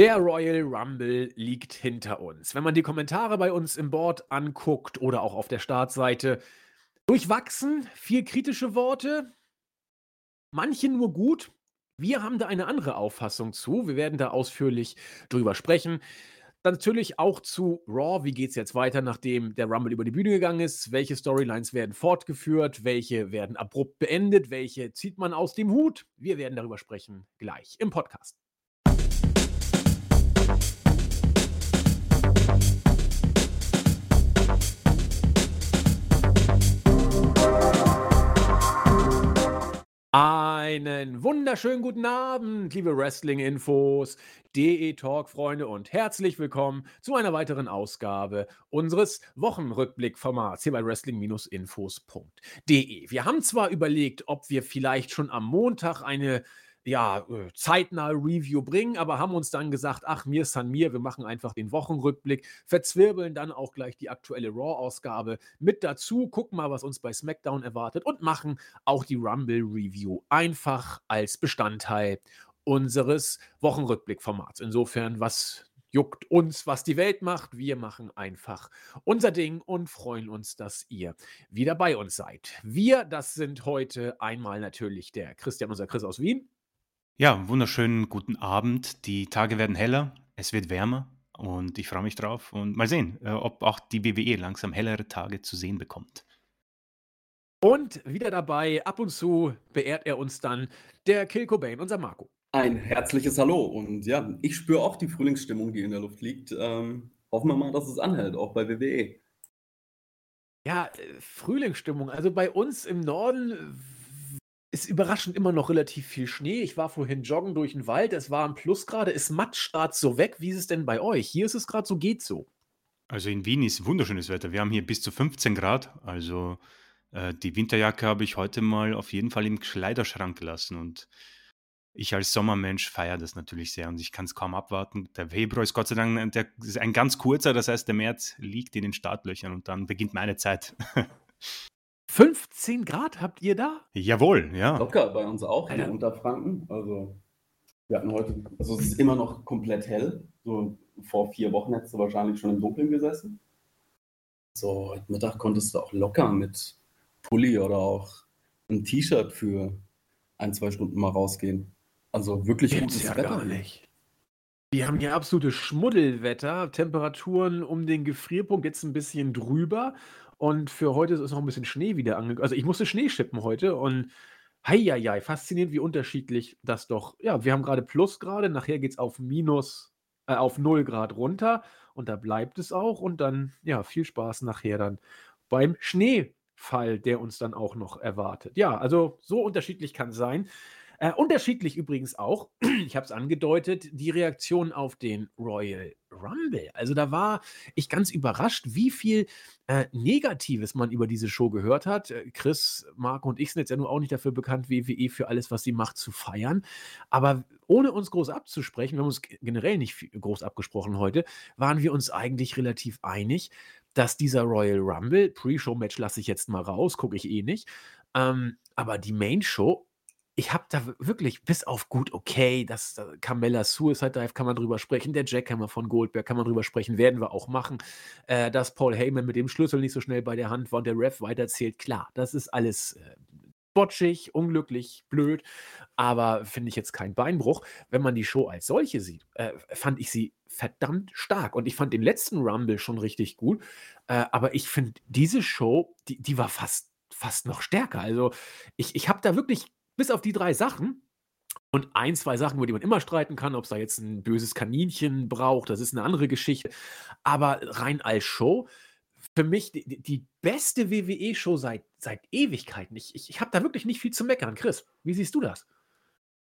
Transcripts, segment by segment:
Der Royal Rumble liegt hinter uns. Wenn man die Kommentare bei uns im Board anguckt oder auch auf der Startseite, durchwachsen, viel kritische Worte, manche nur gut. Wir haben da eine andere Auffassung zu. Wir werden da ausführlich drüber sprechen. Dann natürlich auch zu Raw. Wie geht es jetzt weiter, nachdem der Rumble über die Bühne gegangen ist? Welche Storylines werden fortgeführt? Welche werden abrupt beendet? Welche zieht man aus dem Hut? Wir werden darüber sprechen gleich im Podcast. Einen wunderschönen guten Abend, liebe Wrestling-Infos, DE-Talk-Freunde und herzlich willkommen zu einer weiteren Ausgabe unseres Wochenrückblick-Formats hier bei Wrestling-Infos.de. Wir haben zwar überlegt, ob wir vielleicht schon am Montag eine ja, äh, zeitnah Review bringen, aber haben uns dann gesagt, ach, mir san mir, wir machen einfach den Wochenrückblick, verzwirbeln dann auch gleich die aktuelle Raw-Ausgabe mit dazu, gucken mal, was uns bei SmackDown erwartet und machen auch die Rumble-Review einfach als Bestandteil unseres Wochenrückblick-Formats. Insofern, was juckt uns, was die Welt macht. Wir machen einfach unser Ding und freuen uns, dass ihr wieder bei uns seid. Wir, das sind heute einmal natürlich der Christian, unser Chris aus Wien. Ja, wunderschönen guten Abend. Die Tage werden heller, es wird wärmer und ich freue mich drauf und mal sehen, äh, ob auch die WWE langsam hellere Tage zu sehen bekommt. Und wieder dabei, ab und zu beehrt er uns dann der Kill Cobain, unser Marco. Ein herzliches Hallo und ja, ich spüre auch die Frühlingsstimmung, die in der Luft liegt. Ähm, hoffen wir mal, dass es anhält, auch bei WWE. Ja, äh, Frühlingsstimmung. Also bei uns im Norden ist überraschend immer noch relativ viel Schnee. Ich war vorhin joggen durch den Wald, es war ein Plusgrade. Ist Matschstart so weg? Wie ist es denn bei euch? Hier ist es gerade so, geht so. Also in Wien ist wunderschönes Wetter. Wir haben hier bis zu 15 Grad. Also äh, die Winterjacke habe ich heute mal auf jeden Fall im Kleiderschrank gelassen. Und ich als Sommermensch feiere das natürlich sehr und ich kann es kaum abwarten. Der Februar ist Gott sei Dank der, ist ein ganz kurzer, das heißt, der März liegt in den Startlöchern und dann beginnt meine Zeit. 15 Grad habt ihr da? Jawohl, ja. Locker bei uns auch in Unterfranken. Also wir hatten heute, also es ist immer noch komplett hell. So vor vier Wochen hättest du wahrscheinlich schon im Dunkeln gesessen. So, heute Mittag konntest du auch locker mit Pulli oder auch ein T-Shirt für ein, zwei Stunden mal rausgehen. Also wirklich Gibt's gutes ja Wetter. Gar nicht. Wir haben hier absolutes Schmuddelwetter, Temperaturen um den Gefrierpunkt jetzt ein bisschen drüber und für heute ist noch ein bisschen Schnee wieder angekommen. Also, ich musste Schnee schippen heute und hei, hei, faszinierend, wie unterschiedlich das doch ja, wir haben gerade Plusgrade, nachher geht es auf Minus äh, auf 0 Grad runter und da bleibt es auch und dann, ja, viel Spaß nachher dann beim Schneefall, der uns dann auch noch erwartet. Ja, also, so unterschiedlich kann es sein. Äh, unterschiedlich übrigens auch, ich habe es angedeutet, die Reaktion auf den Royal Rumble. Also da war ich ganz überrascht, wie viel äh, Negatives man über diese Show gehört hat. Äh, Chris, Marco und ich sind jetzt ja nur auch nicht dafür bekannt, WWE für alles, was sie macht, zu feiern. Aber ohne uns groß abzusprechen, wir haben uns generell nicht groß abgesprochen heute, waren wir uns eigentlich relativ einig, dass dieser Royal Rumble, Pre-Show-Match lasse ich jetzt mal raus, gucke ich eh nicht, ähm, aber die Main-Show ich habe da wirklich bis auf gut, okay, das da Carmella Suicide Dive kann man drüber sprechen, der Jackhammer von Goldberg kann man drüber sprechen, werden wir auch machen. Äh, dass Paul Heyman mit dem Schlüssel nicht so schnell bei der Hand war und der Ref weiterzählt, klar, das ist alles äh, botschig, unglücklich, blöd, aber finde ich jetzt kein Beinbruch. Wenn man die Show als solche sieht, äh, fand ich sie verdammt stark und ich fand den letzten Rumble schon richtig gut, äh, aber ich finde diese Show, die, die war fast fast noch stärker. Also ich, ich habe da wirklich bis auf die drei Sachen und ein, zwei Sachen, über die man immer streiten kann, ob es da jetzt ein böses Kaninchen braucht, das ist eine andere Geschichte. Aber rein als Show, für mich die, die beste WWE-Show seit, seit Ewigkeiten. Ich, ich, ich habe da wirklich nicht viel zu meckern. Chris, wie siehst du das?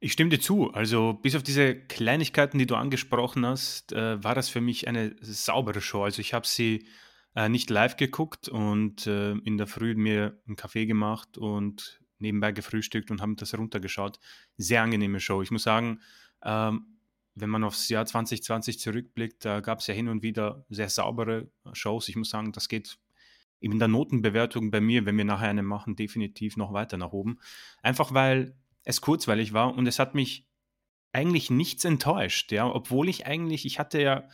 Ich stimme dir zu. Also bis auf diese Kleinigkeiten, die du angesprochen hast, äh, war das für mich eine saubere Show. Also ich habe sie äh, nicht live geguckt und äh, in der Früh mir einen Kaffee gemacht und nebenbei gefrühstückt und haben das runtergeschaut. Sehr angenehme Show. Ich muss sagen, ähm, wenn man aufs Jahr 2020 zurückblickt, da gab es ja hin und wieder sehr saubere Shows. Ich muss sagen, das geht in der Notenbewertung bei mir, wenn wir nachher eine machen, definitiv noch weiter nach oben. Einfach weil es kurzweilig war und es hat mich eigentlich nichts enttäuscht, ja, obwohl ich eigentlich, ich hatte ja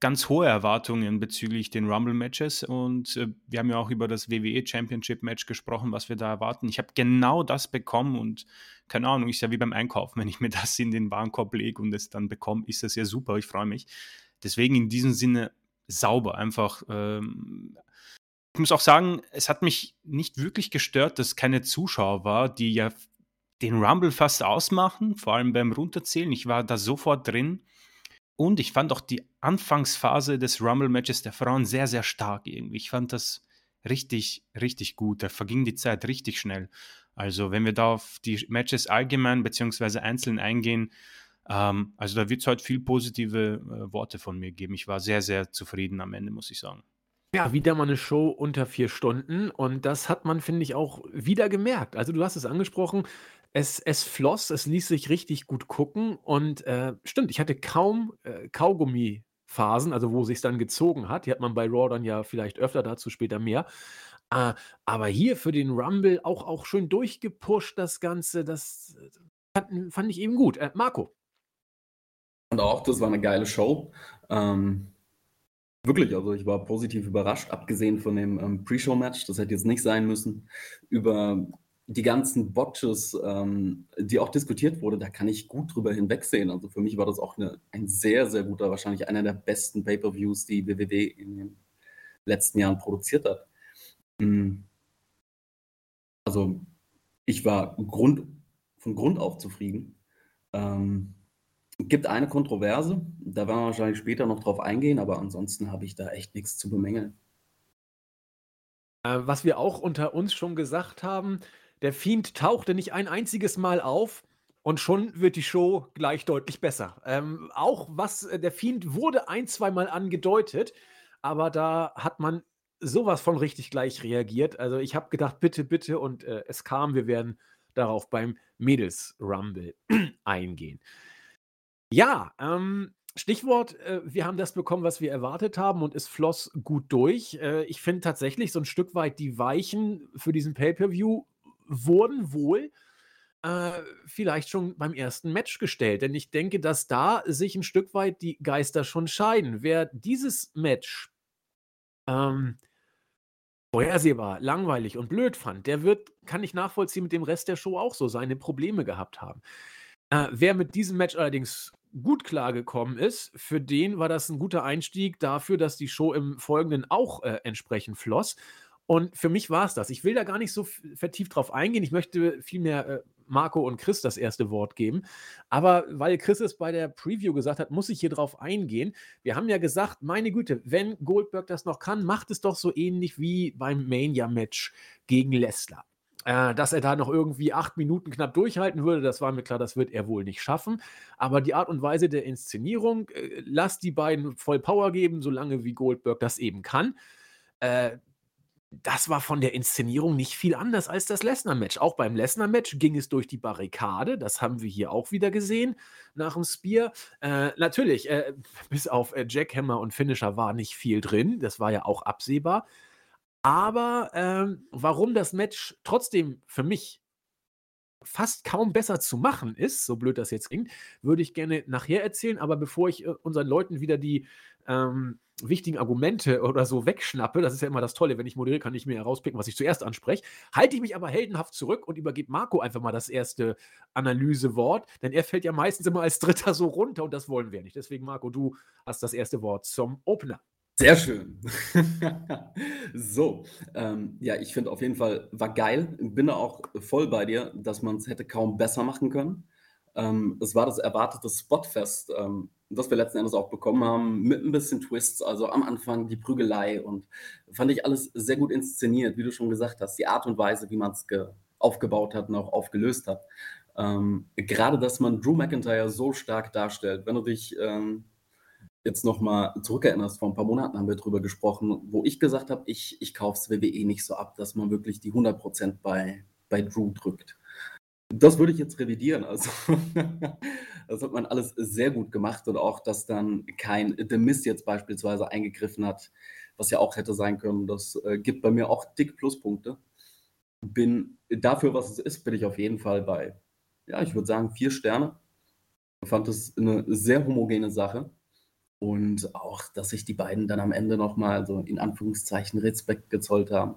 ganz hohe Erwartungen bezüglich den Rumble-Matches und äh, wir haben ja auch über das WWE Championship-Match gesprochen, was wir da erwarten. Ich habe genau das bekommen und keine Ahnung, ist ja wie beim Einkaufen, wenn ich mir das in den Warenkorb lege und es dann bekomme, ist das ja super, ich freue mich. Deswegen in diesem Sinne sauber, einfach. Ähm, ich muss auch sagen, es hat mich nicht wirklich gestört, dass keine Zuschauer war, die ja den Rumble fast ausmachen, vor allem beim Runterzählen. Ich war da sofort drin und ich fand auch die Anfangsphase des Rumble-Matches der Frauen sehr, sehr stark irgendwie. Ich fand das richtig, richtig gut. Da verging die Zeit richtig schnell. Also, wenn wir da auf die Matches allgemein bzw. einzeln eingehen, ähm, also da wird es heute viel positive äh, Worte von mir geben. Ich war sehr, sehr zufrieden am Ende, muss ich sagen. Ja, wieder mal eine Show unter vier Stunden und das hat man, finde ich, auch wieder gemerkt. Also, du hast es angesprochen, es es floss, es ließ sich richtig gut gucken und, äh, stimmt, ich hatte kaum, äh, Kaugummiphasen, also wo sich's dann gezogen hat. Die hat man bei Raw dann ja vielleicht öfter, dazu später mehr. Äh, aber hier für den Rumble auch auch schön durchgepusht das Ganze, das, äh, fand fand ich eben gut. Äh, Marco? Und auch, das war eine geile Show. Ähm, wirklich, also ich war positiv überrascht, abgesehen von dem, ähm, Pre-Show-Match, das hätte jetzt nicht sein müssen. Über die ganzen Botches, ähm, die auch diskutiert wurde, da kann ich gut drüber hinwegsehen. Also für mich war das auch eine, ein sehr, sehr guter, wahrscheinlich einer der besten Pay-per-Views, die WWW in den letzten Jahren produziert hat. Hm. Also ich war Grund, von Grund auf zufrieden. Ähm, gibt eine Kontroverse, da werden wir wahrscheinlich später noch drauf eingehen, aber ansonsten habe ich da echt nichts zu bemängeln. Äh, was wir auch unter uns schon gesagt haben, der Fiend tauchte nicht ein einziges Mal auf und schon wird die Show gleich deutlich besser. Ähm, auch was äh, der Fiend wurde ein, zweimal angedeutet, aber da hat man sowas von richtig gleich reagiert. Also ich habe gedacht, bitte, bitte, und äh, es kam, wir werden darauf beim Mädels Rumble eingehen. Ja, ähm, Stichwort, äh, wir haben das bekommen, was wir erwartet haben und es floss gut durch. Äh, ich finde tatsächlich so ein Stück weit die Weichen für diesen Pay-per-View wurden wohl äh, vielleicht schon beim ersten Match gestellt. Denn ich denke, dass da sich ein Stück weit die Geister schon scheiden. Wer dieses Match ähm, vorhersehbar, langweilig und blöd fand, der wird, kann ich nachvollziehen, mit dem Rest der Show auch so seine Probleme gehabt haben. Äh, wer mit diesem Match allerdings gut klargekommen ist, für den war das ein guter Einstieg dafür, dass die Show im Folgenden auch äh, entsprechend floss. Und für mich war es das. Ich will da gar nicht so vertieft drauf eingehen. Ich möchte vielmehr äh, Marco und Chris das erste Wort geben. Aber weil Chris es bei der Preview gesagt hat, muss ich hier drauf eingehen. Wir haben ja gesagt, meine Güte, wenn Goldberg das noch kann, macht es doch so ähnlich wie beim Mania-Match gegen Lesnar. Äh, dass er da noch irgendwie acht Minuten knapp durchhalten würde, das war mir klar, das wird er wohl nicht schaffen. Aber die Art und Weise der Inszenierung, äh, lass die beiden voll Power geben, solange wie Goldberg das eben kann. Äh, das war von der Inszenierung nicht viel anders als das Lesnar-Match. Auch beim Lesnar-Match ging es durch die Barrikade. Das haben wir hier auch wieder gesehen nach dem Spear. Äh, natürlich, äh, bis auf äh, Jackhammer und Finisher war nicht viel drin. Das war ja auch absehbar. Aber ähm, warum das Match trotzdem für mich fast kaum besser zu machen ist, so blöd das jetzt klingt, würde ich gerne nachher erzählen. Aber bevor ich äh, unseren Leuten wieder die ähm, wichtigen Argumente oder so wegschnappe, das ist ja immer das Tolle, wenn ich moderiere, kann ich mir herauspicken, was ich zuerst anspreche, halte ich mich aber heldenhaft zurück und übergebe Marco einfach mal das erste Analysewort, denn er fällt ja meistens immer als Dritter so runter und das wollen wir nicht. Deswegen, Marco, du hast das erste Wort zum Opener. Sehr schön. so, ähm, ja, ich finde auf jeden Fall, war geil. Bin da auch voll bei dir, dass man es hätte kaum besser machen können. Ähm, es war das erwartete Spotfest, ähm, das wir letzten Endes auch bekommen haben, mit ein bisschen Twists. Also am Anfang die Prügelei und fand ich alles sehr gut inszeniert, wie du schon gesagt hast. Die Art und Weise, wie man es aufgebaut hat und auch aufgelöst hat. Ähm, gerade, dass man Drew McIntyre so stark darstellt, wenn du dich ähm, jetzt nochmal zurückerinnerst, vor ein paar Monaten haben wir darüber gesprochen, wo ich gesagt habe, ich, ich kaufe es WWE nicht so ab, dass man wirklich die 100% bei, bei Drew drückt. Das würde ich jetzt revidieren. Also, das hat man alles sehr gut gemacht und auch, dass dann kein The Mist jetzt beispielsweise eingegriffen hat, was ja auch hätte sein können. Das äh, gibt bei mir auch dick Pluspunkte. Bin dafür, was es ist, bin ich auf jeden Fall bei, ja, ich würde sagen, vier Sterne. Ich fand das eine sehr homogene Sache. Und auch, dass sich die beiden dann am Ende nochmal so in Anführungszeichen Respekt gezollt haben.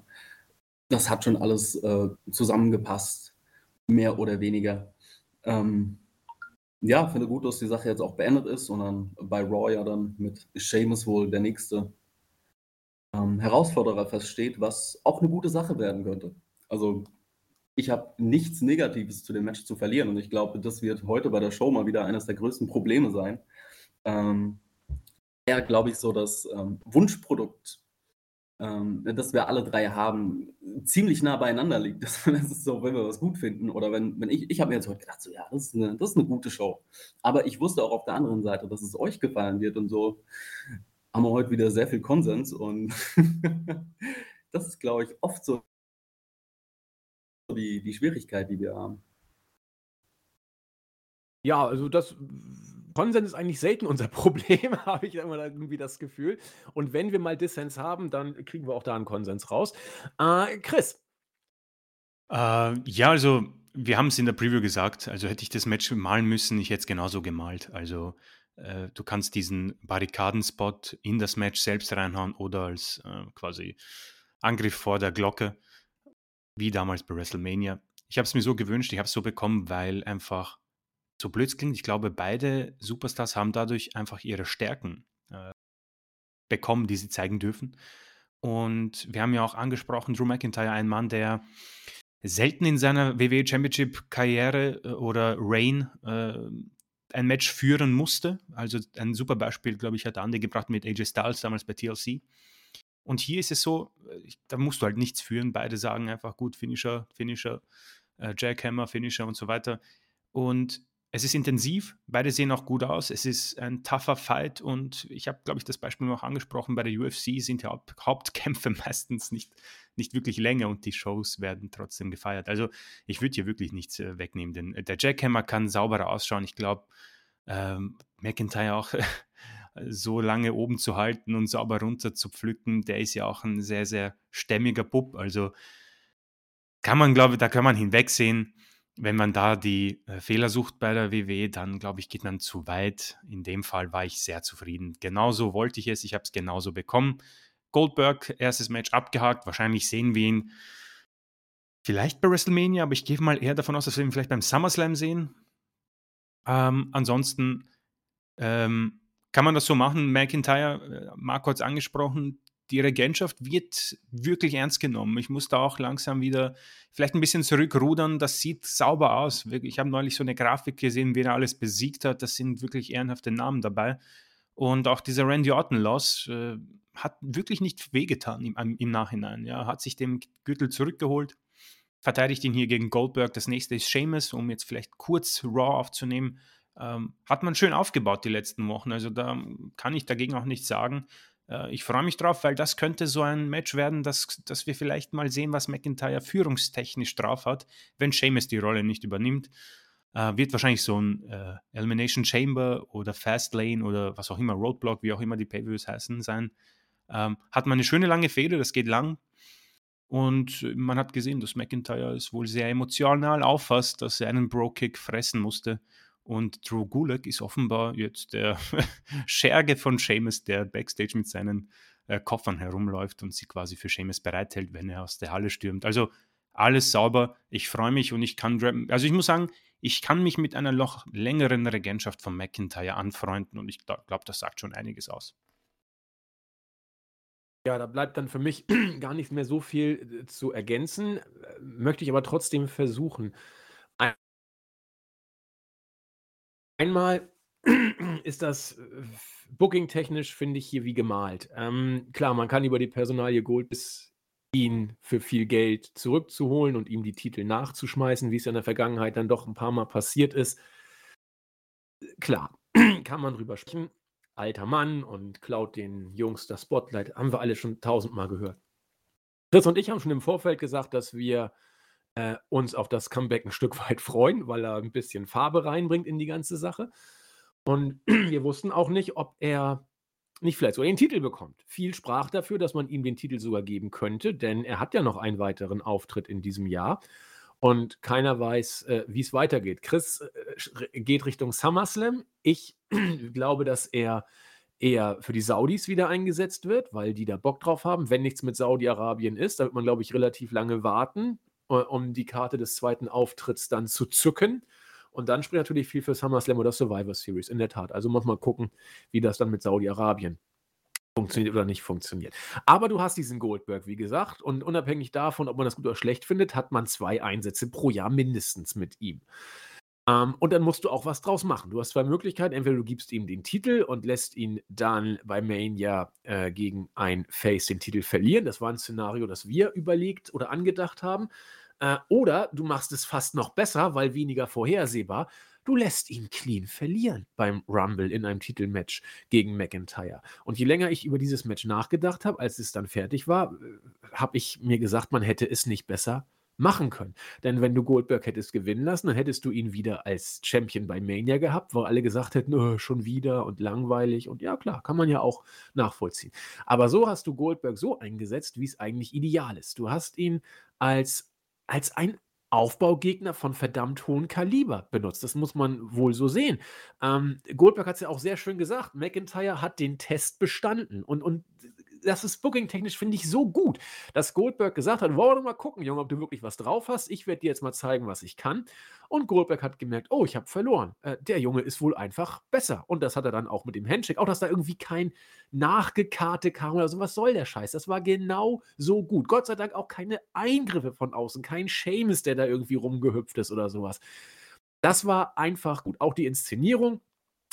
Das hat schon alles äh, zusammengepasst, mehr oder weniger. Ähm, ja, finde gut, dass die Sache jetzt auch beendet ist und dann bei Raw ja dann mit Seamus wohl der nächste ähm, Herausforderer feststeht, was auch eine gute Sache werden könnte. Also ich habe nichts Negatives zu dem Match zu verlieren und ich glaube, das wird heute bei der Show mal wieder eines der größten Probleme sein. Ähm, eher, glaube ich, so das ähm, Wunschprodukt, ähm, das wir alle drei haben, ziemlich nah beieinander liegt. Das, ist so, wenn wir was gut finden oder wenn, wenn ich, ich habe mir jetzt heute gedacht, so ja, das ist, eine, das ist eine gute Show. Aber ich wusste auch auf der anderen Seite, dass es euch gefallen wird und so haben wir heute wieder sehr viel Konsens und das ist, glaube ich, oft so die, die Schwierigkeit, die wir haben. Ja, also das Konsens ist eigentlich selten unser Problem, habe ich immer irgendwie das Gefühl. Und wenn wir mal Dissens haben, dann kriegen wir auch da einen Konsens raus. Äh, Chris. Äh, ja, also wir haben es in der Preview gesagt, also hätte ich das Match malen müssen, ich hätte es genauso gemalt. Also äh, du kannst diesen Barrikadenspot in das Match selbst reinhauen oder als äh, quasi Angriff vor der Glocke, wie damals bei WrestleMania. Ich habe es mir so gewünscht, ich habe es so bekommen, weil einfach so blöd klingt, ich glaube, beide Superstars haben dadurch einfach ihre Stärken äh, bekommen, die sie zeigen dürfen. Und wir haben ja auch angesprochen, Drew McIntyre, ein Mann, der selten in seiner WWE Championship Karriere äh, oder Reign äh, ein Match führen musste. Also ein super Beispiel, glaube ich, hat Andy gebracht mit AJ Styles damals bei TLC. Und hier ist es so, da musst du halt nichts führen. Beide sagen einfach gut, Finisher, Finisher, äh, Jackhammer, Finisher und so weiter. Und es ist intensiv, beide sehen auch gut aus. Es ist ein tougher Fight und ich habe, glaube ich, das Beispiel noch angesprochen. Bei der UFC sind die Haupt Hauptkämpfe meistens nicht, nicht wirklich länger und die Shows werden trotzdem gefeiert. Also ich würde hier wirklich nichts äh, wegnehmen, denn der Jackhammer kann sauberer ausschauen. Ich glaube, ähm, McIntyre auch so lange oben zu halten und sauber runter zu pflücken, der ist ja auch ein sehr, sehr stämmiger Bub. Also kann man, glaube ich, da kann man hinwegsehen wenn man da die äh, Fehler sucht bei der WWE, dann glaube ich, geht man zu weit. In dem Fall war ich sehr zufrieden. Genauso wollte ich es, ich habe es genauso bekommen. Goldberg, erstes Match abgehakt. Wahrscheinlich sehen wir ihn vielleicht bei WrestleMania, aber ich gehe mal eher davon aus, dass wir ihn vielleicht beim SummerSlam sehen. Ähm, ansonsten ähm, kann man das so machen. McIntyre, äh, Marco hat es angesprochen, die Regentschaft wird wirklich ernst genommen. Ich muss da auch langsam wieder vielleicht ein bisschen zurückrudern. Das sieht sauber aus. Ich habe neulich so eine Grafik gesehen, wer alles besiegt hat. Das sind wirklich ehrenhafte Namen dabei. Und auch dieser Randy Orton-Loss äh, hat wirklich nicht wehgetan im, im Nachhinein. Ja, hat sich den Gürtel zurückgeholt, verteidigt ihn hier gegen Goldberg. Das nächste ist Seamus, um jetzt vielleicht kurz Raw aufzunehmen. Ähm, hat man schön aufgebaut die letzten Wochen. Also da kann ich dagegen auch nichts sagen. Äh, ich freue mich drauf, weil das könnte so ein Match werden, dass, dass wir vielleicht mal sehen, was McIntyre führungstechnisch drauf hat, wenn Seamus die Rolle nicht übernimmt. Äh, wird wahrscheinlich so ein äh, Elimination Chamber oder Fast Lane oder was auch immer, Roadblock, wie auch immer die Pay-Views heißen, sein. Ähm, hat man eine schöne lange Fehde, das geht lang. Und man hat gesehen, dass McIntyre es wohl sehr emotional auffasst, dass er einen Bro-Kick fressen musste. Und Drew Gulak ist offenbar jetzt der Scherge von Seamus, der backstage mit seinen äh, Koffern herumläuft und sie quasi für Seamus bereithält, wenn er aus der Halle stürmt. Also alles sauber. Ich freue mich und ich kann, also ich muss sagen, ich kann mich mit einer noch längeren Regentschaft von McIntyre anfreunden und ich glaube, das sagt schon einiges aus. Ja, da bleibt dann für mich gar nicht mehr so viel äh, zu ergänzen, äh, möchte ich aber trotzdem versuchen. Einmal ist das äh, booking-technisch, finde ich, hier wie gemalt. Ähm, klar, man kann über die Personalie Gold bis ihn für viel Geld zurückzuholen und ihm die Titel nachzuschmeißen, wie es ja in der Vergangenheit dann doch ein paar Mal passiert ist. Klar, kann man drüber sprechen. Alter Mann und klaut den Jungs das Spotlight. Haben wir alle schon tausendmal gehört. Chris und ich haben schon im Vorfeld gesagt, dass wir äh, uns auf das Comeback ein Stück weit freuen, weil er ein bisschen Farbe reinbringt in die ganze Sache. Und wir wussten auch nicht, ob er nicht vielleicht sogar den Titel bekommt. Viel sprach dafür, dass man ihm den Titel sogar geben könnte, denn er hat ja noch einen weiteren Auftritt in diesem Jahr. und keiner weiß, äh, wie es weitergeht. Chris äh, geht Richtung SummerSlam. Ich glaube, dass er eher für die Saudis wieder eingesetzt wird, weil die da Bock drauf haben. Wenn nichts mit Saudi-Arabien ist, da wird man, glaube ich, relativ lange warten, um die Karte des zweiten Auftritts dann zu zücken. Und dann spricht natürlich viel für SummerSlam oder Survivor Series, in der Tat. Also muss man gucken, wie das dann mit Saudi-Arabien funktioniert oder nicht funktioniert. Aber du hast diesen Goldberg, wie gesagt, und unabhängig davon, ob man das gut oder schlecht findet, hat man zwei Einsätze pro Jahr mindestens mit ihm. Ähm, und dann musst du auch was draus machen. Du hast zwei Möglichkeiten. Entweder du gibst ihm den Titel und lässt ihn dann bei Mania äh, gegen ein Face den Titel verlieren. Das war ein Szenario, das wir überlegt oder angedacht haben. Äh, oder du machst es fast noch besser, weil weniger vorhersehbar. Du lässt ihn clean verlieren beim Rumble in einem Titelmatch gegen McIntyre. Und je länger ich über dieses Match nachgedacht habe, als es dann fertig war, äh, habe ich mir gesagt, man hätte es nicht besser machen können. Denn wenn du Goldberg hättest gewinnen lassen, dann hättest du ihn wieder als Champion bei Mania gehabt, wo alle gesagt hätten, schon wieder und langweilig. Und ja, klar, kann man ja auch nachvollziehen. Aber so hast du Goldberg so eingesetzt, wie es eigentlich ideal ist. Du hast ihn als, als ein Aufbaugegner von verdammt hohem Kaliber benutzt. Das muss man wohl so sehen. Ähm, Goldberg hat es ja auch sehr schön gesagt. McIntyre hat den Test bestanden. Und, und das ist booking-technisch, finde ich, so gut, dass Goldberg gesagt hat: Wollen wir mal gucken, Junge, ob du wirklich was drauf hast. Ich werde dir jetzt mal zeigen, was ich kann. Und Goldberg hat gemerkt: Oh, ich habe verloren. Äh, der Junge ist wohl einfach besser. Und das hat er dann auch mit dem Handshake. Auch, dass da irgendwie kein Nachgekarte kam oder so. Was soll der Scheiß? Das war genau so gut. Gott sei Dank auch keine Eingriffe von außen, kein Seamus, der da irgendwie rumgehüpft ist oder sowas. Das war einfach gut. Auch die Inszenierung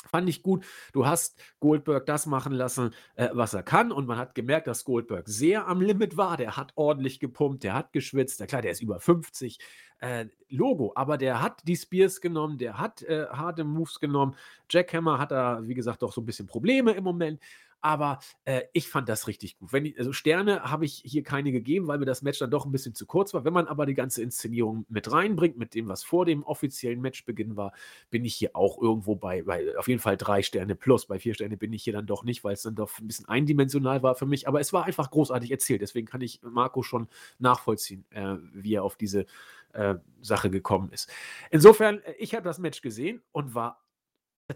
Fand ich gut. Du hast Goldberg das machen lassen, äh, was er kann. Und man hat gemerkt, dass Goldberg sehr am Limit war. Der hat ordentlich gepumpt, der hat geschwitzt. Ja, klar, der ist über 50. Äh, Logo, aber der hat die Spears genommen, der hat äh, harte Moves genommen. Jackhammer hat da, wie gesagt, doch so ein bisschen Probleme im Moment. Aber äh, ich fand das richtig gut. Wenn also Sterne habe ich hier keine gegeben, weil mir das Match dann doch ein bisschen zu kurz war. Wenn man aber die ganze Inszenierung mit reinbringt, mit dem, was vor dem offiziellen Matchbeginn war, bin ich hier auch irgendwo bei, bei auf jeden Fall drei Sterne plus. Bei vier Sterne bin ich hier dann doch nicht, weil es dann doch ein bisschen eindimensional war für mich. Aber es war einfach großartig erzählt. Deswegen kann ich Marco schon nachvollziehen, äh, wie er auf diese äh, Sache gekommen ist. Insofern, äh, ich habe das Match gesehen und war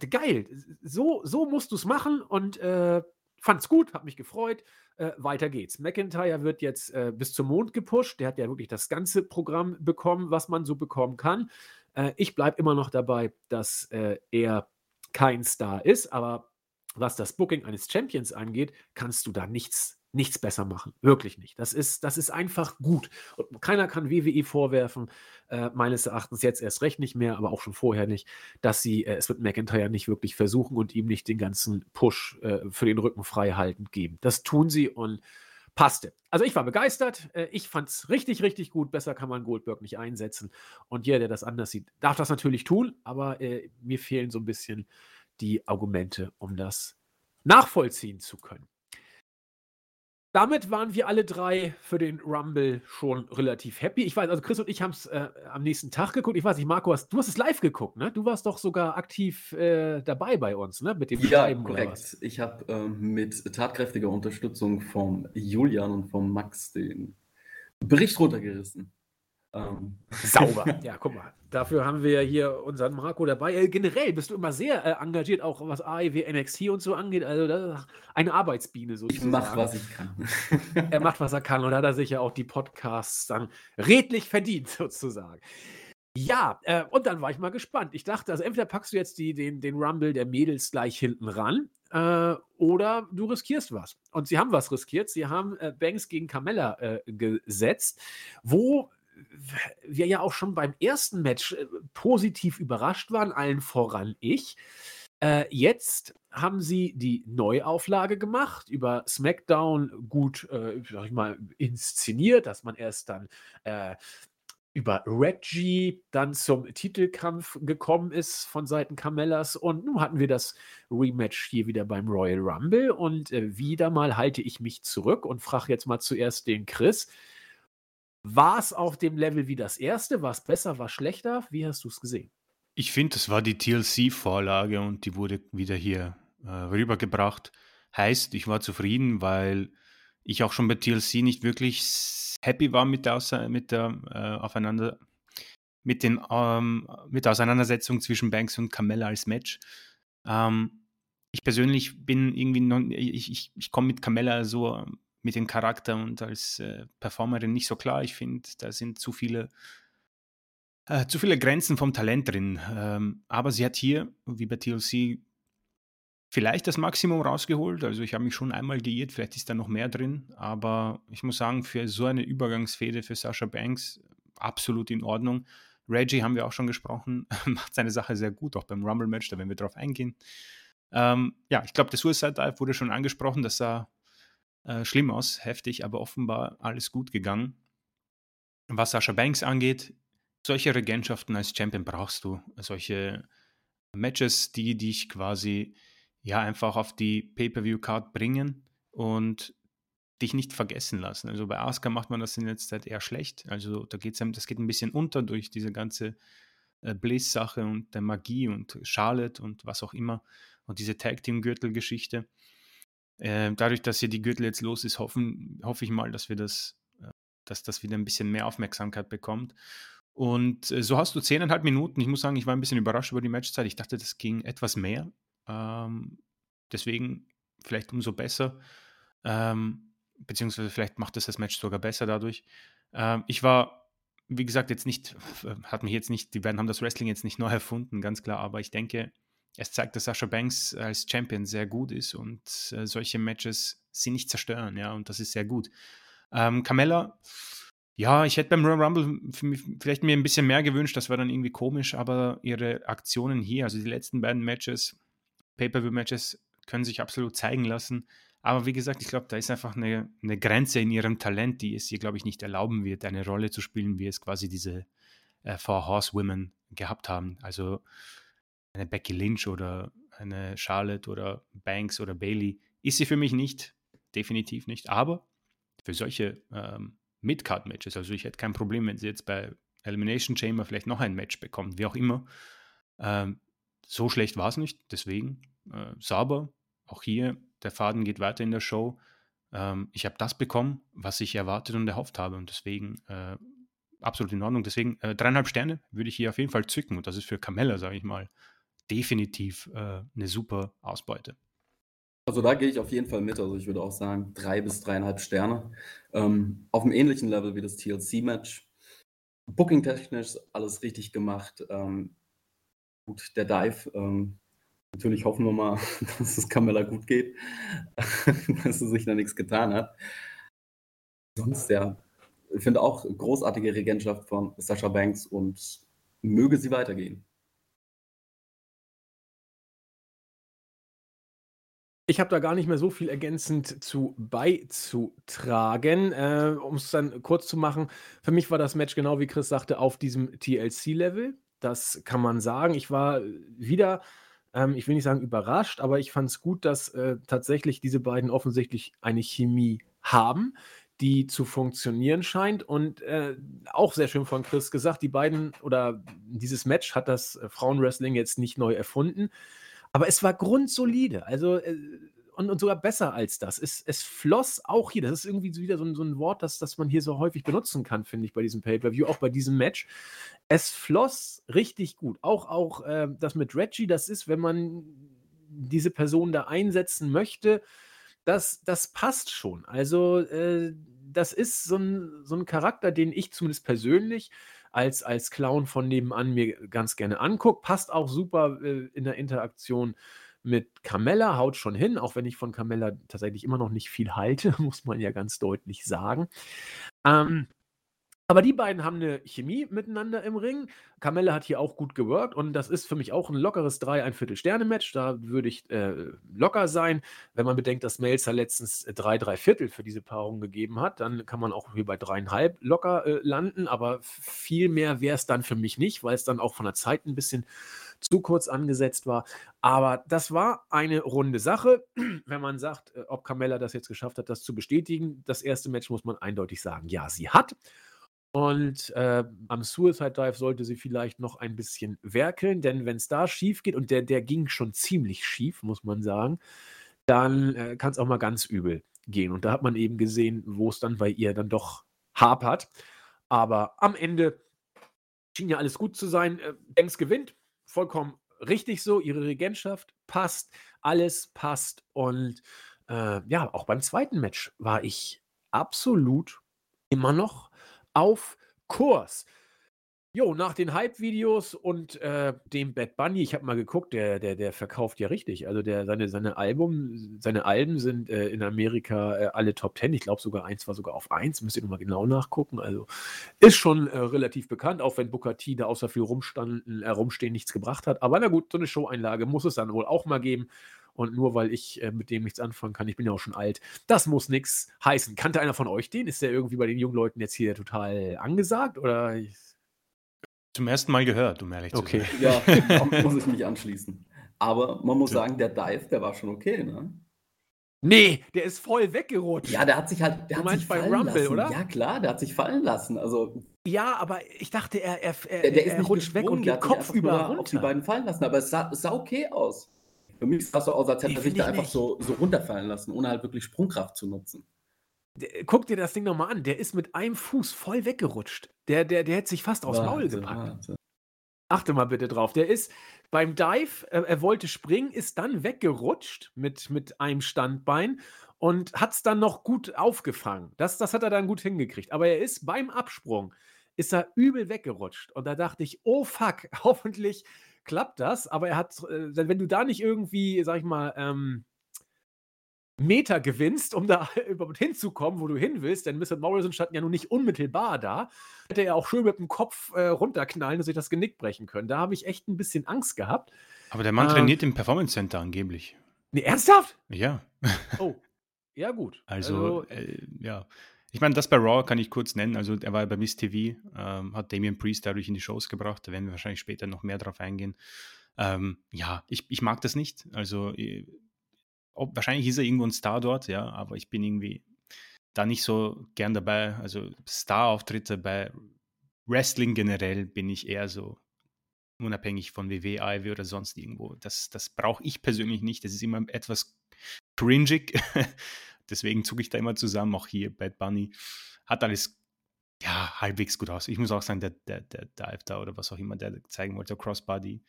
geil, so, so musst du es machen und äh, fand es gut, hat mich gefreut. Äh, weiter geht's. McIntyre wird jetzt äh, bis zum Mond gepusht. Der hat ja wirklich das ganze Programm bekommen, was man so bekommen kann. Äh, ich bleibe immer noch dabei, dass äh, er kein Star ist, aber was das Booking eines Champions angeht, kannst du da nichts nichts besser machen. Wirklich nicht. Das ist, das ist einfach gut. Und keiner kann WWE vorwerfen, äh, meines Erachtens jetzt erst recht nicht mehr, aber auch schon vorher nicht, dass sie äh, es mit McIntyre nicht wirklich versuchen und ihm nicht den ganzen Push äh, für den Rücken frei haltend geben. Das tun sie und passte. Also ich war begeistert. Äh, ich fand es richtig, richtig gut. Besser kann man Goldberg nicht einsetzen. Und jeder, der das anders sieht, darf das natürlich tun, aber äh, mir fehlen so ein bisschen die Argumente, um das nachvollziehen zu können. Damit waren wir alle drei für den Rumble schon relativ happy. Ich weiß, also Chris und ich haben es äh, am nächsten Tag geguckt. Ich weiß nicht, Marco, hast, du hast es live geguckt, ne? Du warst doch sogar aktiv äh, dabei bei uns, ne? Mit dem Ja, Schreiben korrekt. Ich habe ähm, mit tatkräftiger Unterstützung vom Julian und vom Max den Bericht runtergerissen. Ähm. Sauber. Ja, guck mal. Dafür haben wir hier unseren Marco dabei. Äh, generell bist du immer sehr äh, engagiert, auch was AEW, NXT und so angeht. Also das ist eine Arbeitsbiene sozusagen. Ich mache, was ich kann. er macht, was er kann. Und hat er sich ja auch die Podcasts dann redlich verdient, sozusagen. Ja, äh, und dann war ich mal gespannt. Ich dachte, also entweder packst du jetzt die, den, den Rumble der Mädels gleich hinten ran äh, oder du riskierst was. Und sie haben was riskiert. Sie haben äh, Banks gegen Carmella äh, gesetzt, wo wir ja auch schon beim ersten Match äh, positiv überrascht waren, allen voran ich. Äh, jetzt haben sie die Neuauflage gemacht, über SmackDown gut, äh, sag ich mal, inszeniert, dass man erst dann äh, über Reggie dann zum Titelkampf gekommen ist von Seiten Carmellas und nun hatten wir das Rematch hier wieder beim Royal Rumble und äh, wieder mal halte ich mich zurück und frage jetzt mal zuerst den Chris. War es auf dem Level wie das erste? War es besser, war es schlechter? Wie hast du es gesehen? Ich finde, das war die TLC-Vorlage und die wurde wieder hier äh, rübergebracht. Heißt, ich war zufrieden, weil ich auch schon bei TLC nicht wirklich happy war mit der, mit der äh, Aufeinander, mit, den, ähm, mit der Auseinandersetzung zwischen Banks und Carmella als Match. Ähm, ich persönlich bin irgendwie, noch, ich, ich, ich komme mit Carmella so mit dem Charakter und als äh, Performerin nicht so klar. Ich finde, da sind zu viele, äh, zu viele Grenzen vom Talent drin. Ähm, aber sie hat hier, wie bei TLC, vielleicht das Maximum rausgeholt. Also ich habe mich schon einmal geirrt, vielleicht ist da noch mehr drin. Aber ich muss sagen, für so eine Übergangsfehde für Sascha Banks absolut in Ordnung. Reggie haben wir auch schon gesprochen, macht seine Sache sehr gut, auch beim Rumble-Match, da werden wir drauf eingehen. Ähm, ja, ich glaube, der Suicide Dive wurde schon angesprochen, das sah äh, schlimm aus, heftig, aber offenbar alles gut gegangen. Was Sascha Banks angeht, solche Regentschaften als Champion brauchst du. Solche Matches, die dich quasi ja einfach auf die Pay-Per-View-Card bringen und dich nicht vergessen lassen. Also bei Asuka macht man das in letzter Zeit eher schlecht. Also da geht's das geht ein bisschen unter durch diese ganze äh, Bliss-Sache und der Magie und Charlotte und was auch immer und diese Tag Team-Gürtel-Geschichte. Äh, dadurch, dass hier die Gürtel jetzt los ist, hoffen, hoffe ich mal, dass wir das, äh, dass das wieder ein bisschen mehr Aufmerksamkeit bekommt. Und äh, so hast du zehneinhalb Minuten. Ich muss sagen, ich war ein bisschen überrascht über die Matchzeit. Ich dachte, das ging etwas mehr. Ähm, deswegen vielleicht umso besser. Ähm, beziehungsweise vielleicht macht es das Match sogar besser dadurch. Ähm, ich war, wie gesagt, jetzt nicht, hat mich jetzt nicht, die beiden haben das Wrestling jetzt nicht neu erfunden, ganz klar, aber ich denke, es zeigt, dass Sasha Banks als Champion sehr gut ist und äh, solche Matches sie nicht zerstören, ja, und das ist sehr gut. Ähm, Carmella, ja, ich hätte beim Royal Rumble vielleicht mir ein bisschen mehr gewünscht, das war dann irgendwie komisch, aber ihre Aktionen hier, also die letzten beiden Matches, Pay-Per-View-Matches, können sich absolut zeigen lassen. Aber wie gesagt, ich glaube, da ist einfach eine, eine, Grenze in ihrem Talent, die es ihr, glaube ich, nicht erlauben wird, eine Rolle zu spielen, wie es quasi diese äh, Four Horsewomen gehabt haben. Also eine Becky Lynch oder eine Charlotte oder Banks oder Bailey ist sie für mich nicht, definitiv nicht. Aber für solche ähm, Mid-Card-Matches, also ich hätte kein Problem, wenn sie jetzt bei Elimination Chamber vielleicht noch ein Match bekommt, wie auch immer. Ähm, so schlecht war es nicht, deswegen äh, sauber. Auch hier der Faden geht weiter in der Show. Ähm, ich habe das bekommen, was ich erwartet und erhofft habe und deswegen äh, absolut in Ordnung. Deswegen äh, dreieinhalb Sterne würde ich hier auf jeden Fall zücken und das ist für Camella, sage ich mal, definitiv äh, eine super Ausbeute. Also da gehe ich auf jeden Fall mit. Also ich würde auch sagen, drei bis dreieinhalb Sterne. Ähm, auf einem ähnlichen Level wie das TLC-Match. Booking-technisch alles richtig gemacht. Ähm, gut, der Dive ähm, Natürlich hoffen wir mal, dass es Camilla gut geht, dass sie sich da nichts getan hat. Sonst ja, ich finde auch großartige Regentschaft von Sascha Banks und möge sie weitergehen. Ich habe da gar nicht mehr so viel ergänzend zu beizutragen. Äh, um es dann kurz zu machen, für mich war das Match genau wie Chris sagte auf diesem TLC-Level. Das kann man sagen. Ich war wieder ähm, ich will nicht sagen überrascht, aber ich fand es gut, dass äh, tatsächlich diese beiden offensichtlich eine Chemie haben, die zu funktionieren scheint. Und äh, auch sehr schön von Chris gesagt, die beiden oder dieses Match hat das äh, Frauenwrestling jetzt nicht neu erfunden, aber es war grundsolide. Also äh, und, und, sogar besser als das. Es, es floss auch hier. Das ist irgendwie wieder so ein, so ein Wort, das, das man hier so häufig benutzen kann, finde ich, bei diesem Pay-Per-View, auch bei diesem Match. Es floss richtig gut. Auch, auch äh, das mit Reggie, das ist, wenn man diese Person da einsetzen möchte, das, das passt schon. Also, äh, das ist so ein, so ein Charakter, den ich zumindest persönlich als, als Clown von nebenan mir ganz gerne angucke. Passt auch super äh, in der Interaktion mit Carmella, haut schon hin, auch wenn ich von Carmella tatsächlich immer noch nicht viel halte, muss man ja ganz deutlich sagen. Ähm, aber die beiden haben eine Chemie miteinander im Ring. Carmella hat hier auch gut geworkt und das ist für mich auch ein lockeres 3 ein Viertel Sterne Match. Da würde ich äh, locker sein. Wenn man bedenkt, dass Melzer letztens 3 3 Viertel für diese Paarung gegeben hat, dann kann man auch hier bei dreieinhalb locker äh, landen. Aber viel mehr wäre es dann für mich nicht, weil es dann auch von der Zeit ein bisschen zu kurz angesetzt war. Aber das war eine runde Sache. Wenn man sagt, äh, ob Carmella das jetzt geschafft hat, das zu bestätigen, das erste Match muss man eindeutig sagen, ja, sie hat. Und äh, am Suicide Dive sollte sie vielleicht noch ein bisschen werkeln, denn wenn es da schief geht, und der, der ging schon ziemlich schief, muss man sagen, dann äh, kann es auch mal ganz übel gehen. Und da hat man eben gesehen, wo es dann bei ihr dann doch hapert. Aber am Ende schien ja alles gut zu sein. Äh, Banks gewinnt, vollkommen richtig so. Ihre Regentschaft passt, alles passt. Und äh, ja, auch beim zweiten Match war ich absolut immer noch auf Kurs. Jo, nach den Hype-Videos und, äh, dem Bad Bunny, ich habe mal geguckt, der der der verkauft ja richtig. Also, der seine seine Album seine Alben sind, äh, in Amerika, äh, alle Top 10. Ich glaube sogar eins war sogar auf 1, müsst ihr noch mal genau nachgucken. Also, ist schon, äh, relativ bekannt, auch wenn Booker T da außer viel rumstanden äh, rumstehen nichts gebracht hat. Aber na gut, so eine Showeinlage muss es dann wohl auch mal geben. Und nur weil ich, äh, mit dem nichts anfangen kann, ich bin ja auch schon alt, das muss nichts heißen. Kannte einer von euch den? Ist der irgendwie bei den jungen Leuten jetzt hier total angesagt oder zum ersten Mal gehört, um ehrlich Okay. zu sein. Ja, auch muss ich mich anschließen. Aber man muss So. sagen, der Dive, der war schon okay, ne? Nee, der ist voll weggerutscht. Ja, der hat sich halt, der Du hat meinst sich bei fallen Rumble, lassen. oder? Ja, klar, der hat sich fallen lassen. Also, Ja, aber ich dachte, er er er der, der ist er nicht rutscht weg und der geht hat sich einfach kopfüber nur auf die runter. beiden fallen lassen. Aber es sah, es sah okay aus. Für mich sah es so aus, als hätte er sich da einfach nicht. so, so runterfallen lassen, ohne halt wirklich Sprungkraft zu nutzen. D guck dir das Ding noch mal an, der ist mit einem Fuß voll weggerutscht. Der der der hätte sich fast aufs Maul gepackt. warte. Achte mal bitte drauf. Der ist beim Dive, äh, er wollte springen, ist dann weggerutscht mit mit einem Standbein und hat es dann noch gut aufgefangen. Das das hat er dann gut hingekriegt. Aber er ist beim Absprung ist er übel weggerutscht und da dachte ich: „Oh fuck, hoffentlich klappt das.“ Aber er hat äh, wenn du da nicht irgendwie, sage ich mal, ähm Meter gewinnst, um da überhaupt hinzukommen, wo du hin willst, denn Mr. Morrison stand ja nun nicht unmittelbar da, hätte er auch schön mit dem Kopf, äh, runterknallen und sich das Genick brechen können. Da habe ich echt ein bisschen Angst gehabt. Aber der Mann Ähm. trainiert im Performance Center angeblich. Ne, ernsthaft? Ja, Oh, ja gut. also, äh, ja. Ich meine, das bei Raw kann ich kurz nennen. Also, er war bei Miss TV, ähm, hat Damian Priest dadurch in die Shows gebracht. Da werden wir wahrscheinlich später noch mehr drauf eingehen. Ähm, ja, ich, ich mag das nicht. Also, äh, ob, wahrscheinlich ist er irgendwo ein Star dort, ja, aber ich bin irgendwie da nicht so gern dabei. Also, Star-Auftritte bei Wrestling generell bin ich eher so unabhängig von WWE, AEW oder sonst irgendwo. Das, das brauche ich persönlich nicht. Das ist immer etwas cringig. Deswegen zucke ich da immer zusammen. Auch hier Bad Bunny hat alles ja halbwegs gut aus. Ich muss auch sagen, der, der, der Dive da oder was auch immer der zeigen wollte, der Crossbody,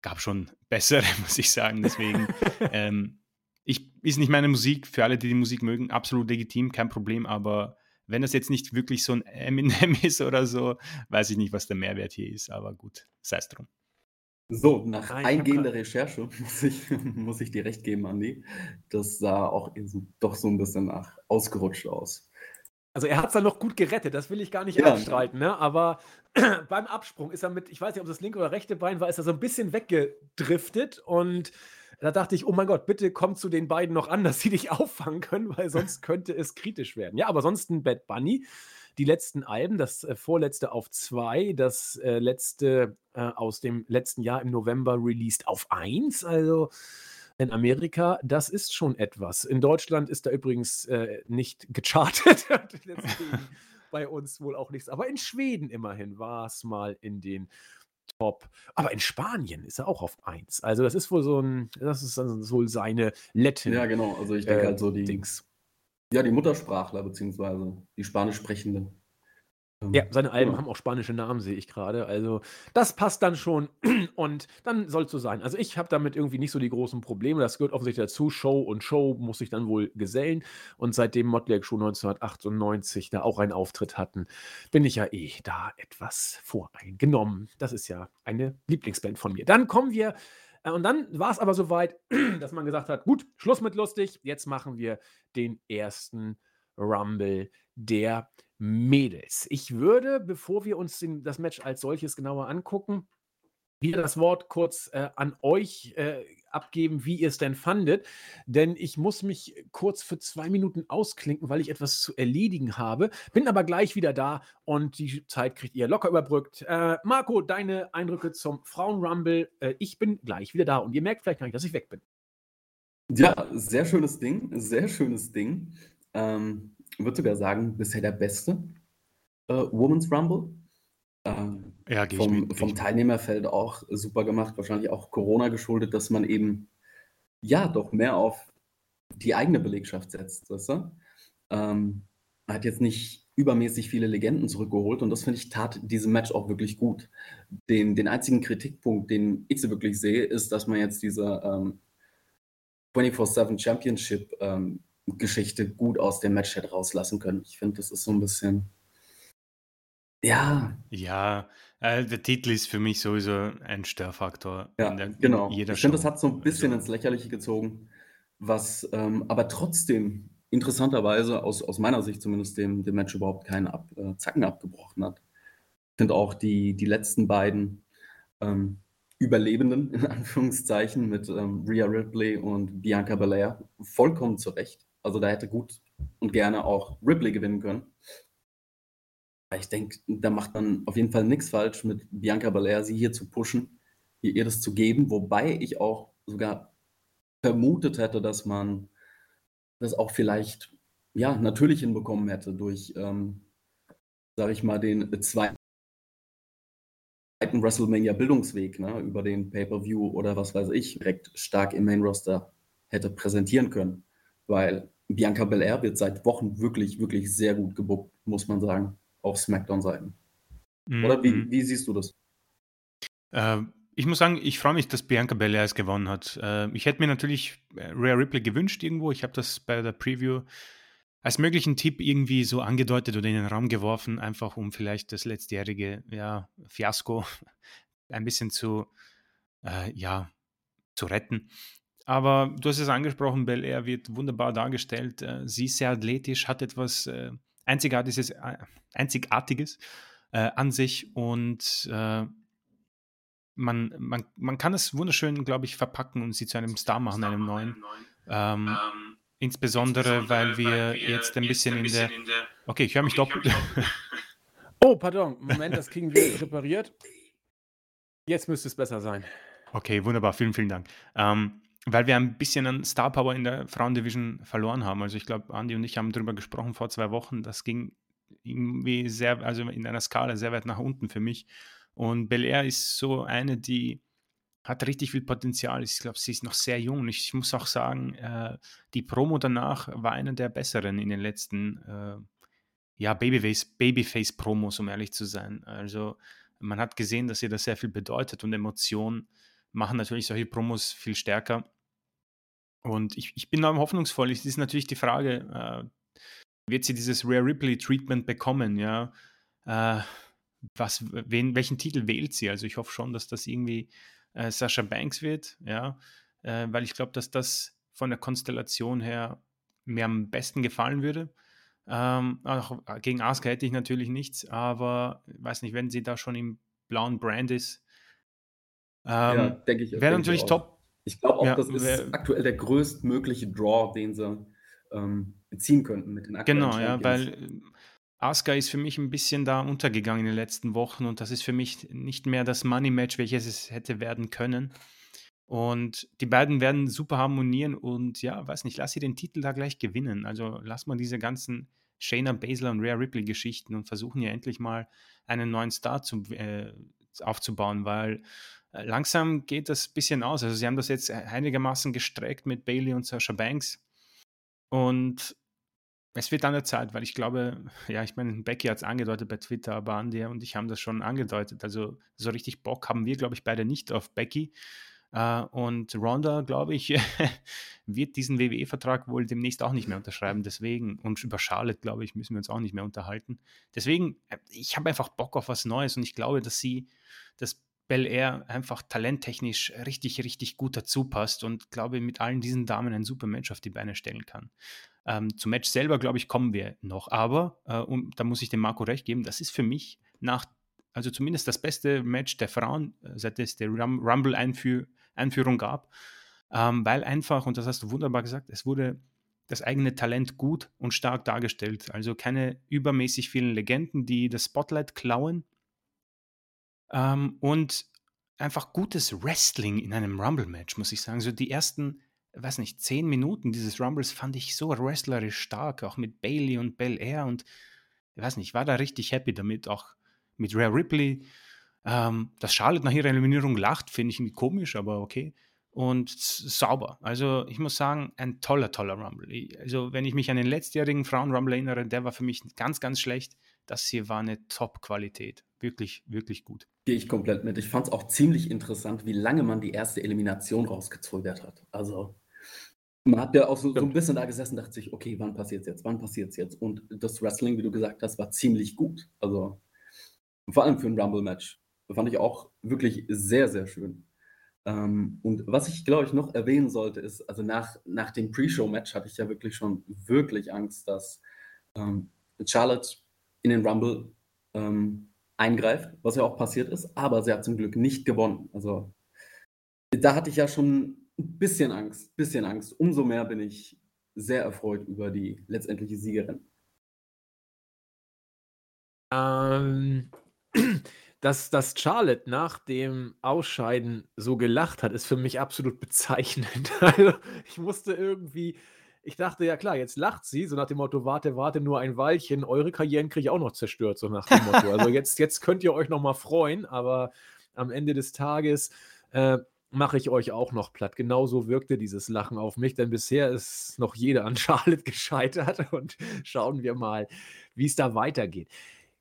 gab schon bessere, muss ich sagen. Deswegen ähm, ich, ist nicht meine Musik. Für alle, die die Musik mögen, absolut legitim, kein Problem. Aber wenn das jetzt nicht wirklich so ein Eminem ist oder so, weiß ich nicht, was der Mehrwert hier ist. Aber gut, sei es drum. So, nach hab eingehender grad- Recherche muss ich, muss ich dir recht geben, Andi. Das sah auch so, doch so ein bisschen nach ausgerutscht aus. Also, er hat's dann noch gut gerettet, das will ich gar nicht Ja. abstreiten, ne? Aber beim Absprung ist er mit ich weiß nicht, ob das linke oder rechte Bein war, ist er so ein bisschen weggedriftet und da dachte ich: „Oh mein Gott, bitte komm zu den beiden noch an, dass sie dich auffangen können, weil sonst könnte es kritisch werden.“ Ja, aber sonst 'n Bad Bunny. Die letzten Alben, das, äh, vorletzte auf 2, das, äh, letzte, äh, aus dem letzten Jahr im November released auf 1, also in Amerika, das ist schon etwas. In Deutschland ist er übrigens, äh, nicht gechartet, bei uns wohl auch nichts. Aber in Schweden immerhin war's mal in den Top aber in Spanien ist er auch auf 1. Also, das ist wohl so 'n das ist dann wohl seine Latin Ja, genau. Also ich denke äh, halt so die, Dings. ja, die Muttersprachler, beziehungsweise die Spanisch Sprechenden. Ähm, Ja, seine Alben genau. haben auch spanische Namen, sehe ich gerade. Also, das passt dann schon und dann soll's so sein. Also, ich habe damit irgendwie nicht so die großen Probleme. Das gehört offensichtlich dazu. Show und Show muss sich dann wohl gesellen. Und seitdem Motley Crue 1998 da auch einen Auftritt hatten, bin ich ja eh da etwas voreingenommen. Das ist ja eine Lieblingsband von mir. Dann kommen wir äh, und dann war's aber so weit, dass man gesagt hat: „Gut, Schluss mit lustig. Jetzt machen wir den ersten Rumble der Mädels.“ Ich würde, bevor wir uns den das Match als solches genauer angucken, wieder das Wort kurz, äh, an euch, äh, abgeben, wie ihr's denn fandet. Denn ich muss mich kurz für 2 Minuten ausklinken, weil ich etwas zu erledigen habe. Bin aber gleich wieder da und die Zeit kriegt ihr locker überbrückt. Äh, Marco, deine Eindrücke zum Frauen-Rumble. Äh, ich bin gleich wieder da und ihr merkt vielleicht gar nicht, dass ich weg bin. Ja, sehr schönes Ding, sehr schönes Ding. Ähm, würde sogar sagen, bisher der beste äh, Women's Rumble. Ähm, Ja, gehe ich vom, mit. vom ich mit. Teilnehmerfeld auch super gemacht, wahrscheinlich auch Corona geschuldet, dass man eben ja doch mehr auf die eigene Belegschaft setzt, weißt du? Ähm, hat jetzt nicht übermäßig viele Legenden zurückgeholt und das finde ich tat diesem Match auch wirklich gut. Den, den einzigen Kritikpunkt, den ich so wirklich sehe, ist, dass man jetzt diese ähm, 24-7 Championship ähm, Geschichte gut aus dem Match hätte rauslassen können. Ich finde, das ist so ein bisschen. Ja. Ja, äh, der Titel ist für mich sowieso ein Störfaktor. Ja, der, genau. ich finde, das hat so ein bisschen also. ins Lächerliche gezogen, was ähm, aber trotzdem interessanterweise aus, aus meiner Sicht zumindest dem, dem Match überhaupt keinen Ab, äh, Zacken abgebrochen hat. Ich finde auch die, die letzten beiden ähm, Überlebenden, in Anführungszeichen, mit ähm, Rhea Ripley und Bianca Belair vollkommen zurecht. Also da hätte gut und gerne auch Ripley gewinnen können. Ich denke, da macht man auf jeden Fall nichts falsch mit Bianca Belair, sie hier zu pushen, ihr das zu geben, wobei ich auch sogar vermutet hätte, dass man das auch vielleicht ja natürlich hinbekommen hätte durch, ähm, sage ich mal, den zweiten WrestleMania-Bildungsweg ne, über den Pay-per-View oder was weiß ich direkt stark im Main-Roster hätte präsentieren können, weil Bianca Belair wird seit Wochen wirklich, wirklich sehr gut gebuckt, muss man sagen, auf SmackDown-Seiten. Mhm. Oder wie, wie, siehst du das? Äh, ich muss sagen, ich freue mich, dass Bianca Belair es gewonnen hat. Äh, ich hätte mir natürlich äh, Rhea Ripley gewünscht irgendwo. Ich habe das bei der Preview als möglichen Tipp irgendwie so angedeutet oder in den Raum geworfen, einfach um vielleicht das letztjährige ja, Fiasko ein bisschen zu, äh, ja, zu retten. Aber du hast es angesprochen, Bel Air wird wunderbar dargestellt. Äh, sie ist sehr athletisch, hat etwas äh, Einzigartiges, äh, Einzigartiges an sich und man, man, man kann es wunderschön, glaube ich, verpacken und sie zu einem Star machen, einem neuen. Ähm, ähm, insbesondere, weil wir jetzt ein bisschen in der. Okay, ich höre mich doppelt. Oh, pardon. Moment, das kriegen wir repariert. Jetzt müsste es besser sein. Okay, wunderbar. Vielen, vielen Dank. Ähm, weil wir ein bisschen an Star Power in der Frauendivision verloren haben. Also ich glaube, Andi und ich haben darüber gesprochen vor zwei Wochen. Das ging irgendwie sehr, also in einer Skala sehr weit nach unten für mich. Und Belair ist so eine, die hat richtig viel Potenzial. Ich glaube, sie ist noch sehr jung. Ich muss auch sagen, äh, die Promo danach war eine der besseren in den letzten äh, ja, Babyface, Babyface-Promos, um ehrlich zu sein. Also man hat gesehen, dass ihr das sehr viel bedeutet und Emotionen machen natürlich solche Promos viel stärker. Und ich, ich bin da hoffnungsvoll. Es ist natürlich die Frage, äh, wird sie dieses Rare Ripley Treatment bekommen? Ja, äh, was, wen, welchen Titel wählt sie? Also ich hoffe schon, dass das irgendwie äh, Sascha Banks wird, ja, äh, weil ich glaube, dass das von der Konstellation her mir am besten gefallen würde. Ähm, auch gegen Asuka hätte ich natürlich nichts, aber weiß nicht, wenn sie da schon im blauen Brand ist, ähm, ja, denke ich. Wäre natürlich ich top. Ich glaube auch, ja, das ist wär, aktuell der größtmögliche Draw, den sie ähm, beziehen könnten mit den aktuellen Genau, Champions. ja, weil äh, Asuka ist für mich ein bisschen da untergegangen in den letzten Wochen und das ist für mich nicht mehr das Money-Match, welches es hätte werden können. Und die beiden werden super harmonieren und ja, weiß nicht, lass sie den Titel da gleich gewinnen. Also lass mal diese ganzen Shayna Baszler und Rhea Ripley Geschichten und versuchen ja endlich mal einen neuen Star zu, äh, aufzubauen, weil langsam geht das ein bisschen aus. Also sie haben das jetzt einigermaßen gestreckt mit Bailey und Sasha Banks und es wird an der Zeit, weil ich glaube, ja, ich meine, Becky hat es angedeutet bei Twitter, aber Andy und ich haben das schon angedeutet. Also so richtig Bock haben wir, glaube ich, beide nicht auf Becky. Uh, und Ronda, glaube ich, wird diesen WWE-Vertrag wohl demnächst auch nicht mehr unterschreiben. Deswegen, und über Charlotte, glaube ich, müssen wir uns auch nicht mehr unterhalten. Deswegen, äh, ich habe einfach Bock auf was Neues und ich glaube, dass sie, dass Bel Air einfach talenttechnisch richtig, richtig gut dazu passt und glaube, mit allen diesen Damen ein super Match auf die Beine stellen kann. Ähm, zum Match selber, glaube ich, kommen wir noch. Aber, äh, und da muss ich dem Marco recht geben, das ist für mich nach, also zumindest das beste Match der Frauen, äh, seit es der Rumble-Einführung gab. Ähm, weil einfach, und das hast du wunderbar gesagt, es wurde das eigene Talent gut und stark dargestellt. Also keine übermäßig vielen Legenden, die das Spotlight klauen. Ähm, und einfach gutes Wrestling in einem Rumble-Match, muss ich sagen. So die ersten weiß nicht, zehn Minuten dieses Rumbles fand ich so wrestlerisch stark, auch mit Bailey und Bel Air und ich weiß nicht, ich war da richtig happy damit, auch mit Rare Ripley. Ähm, dass Charlotte nach ihrer Eliminierung lacht, finde ich irgendwie komisch, aber okay. und sauber. Also ich muss sagen, ein toller, toller Rumble. Also wenn ich mich an den letztjährigen Frauen-Rumble erinnere, der war für mich ganz, ganz schlecht. Das hier war eine Top-Qualität. Wirklich, wirklich gut. Gehe ich komplett mit. Ich fand es auch ziemlich interessant, wie lange man die erste Elimination rausgezögert hat. Also man hat ja auch so, so ein bisschen da gesessen, dachte sich, okay, wann passiert es jetzt? Wann passiert es jetzt? Und das Wrestling, wie du gesagt hast, war ziemlich gut. Also vor allem für ein Rumble-Match. Fand ich auch wirklich sehr, sehr schön. Ähm, und was ich, glaube ich, noch erwähnen sollte, ist, also nach, nach dem Pre-Show-Match hatte ich ja wirklich schon wirklich Angst, dass ähm, Charlotte in den Rumble ähm, eingreift, was ja auch passiert ist, aber sie hat zum Glück nicht gewonnen. Also da hatte ich ja schon ein bisschen Angst, bisschen Angst. Umso mehr bin ich sehr erfreut über die letztendliche Siegerin. Ähm, dass, dass Charlotte nach dem Ausscheiden so gelacht hat, ist für mich absolut bezeichnend. Also, ich musste irgendwie ich dachte, ja klar, jetzt lacht sie, so nach dem Motto: „Warte, warte nur ein Weilchen, eure Karrieren kriege ich auch noch zerstört“, so nach dem Motto. Also, jetzt jetzt könnt ihr euch noch mal freuen, aber am Ende des Tages, äh, mache ich euch auch noch platt. Genauso wirkte dieses Lachen auf mich, denn bisher ist noch jeder an Charlotte gescheitert und schauen wir mal, wie es da weitergeht.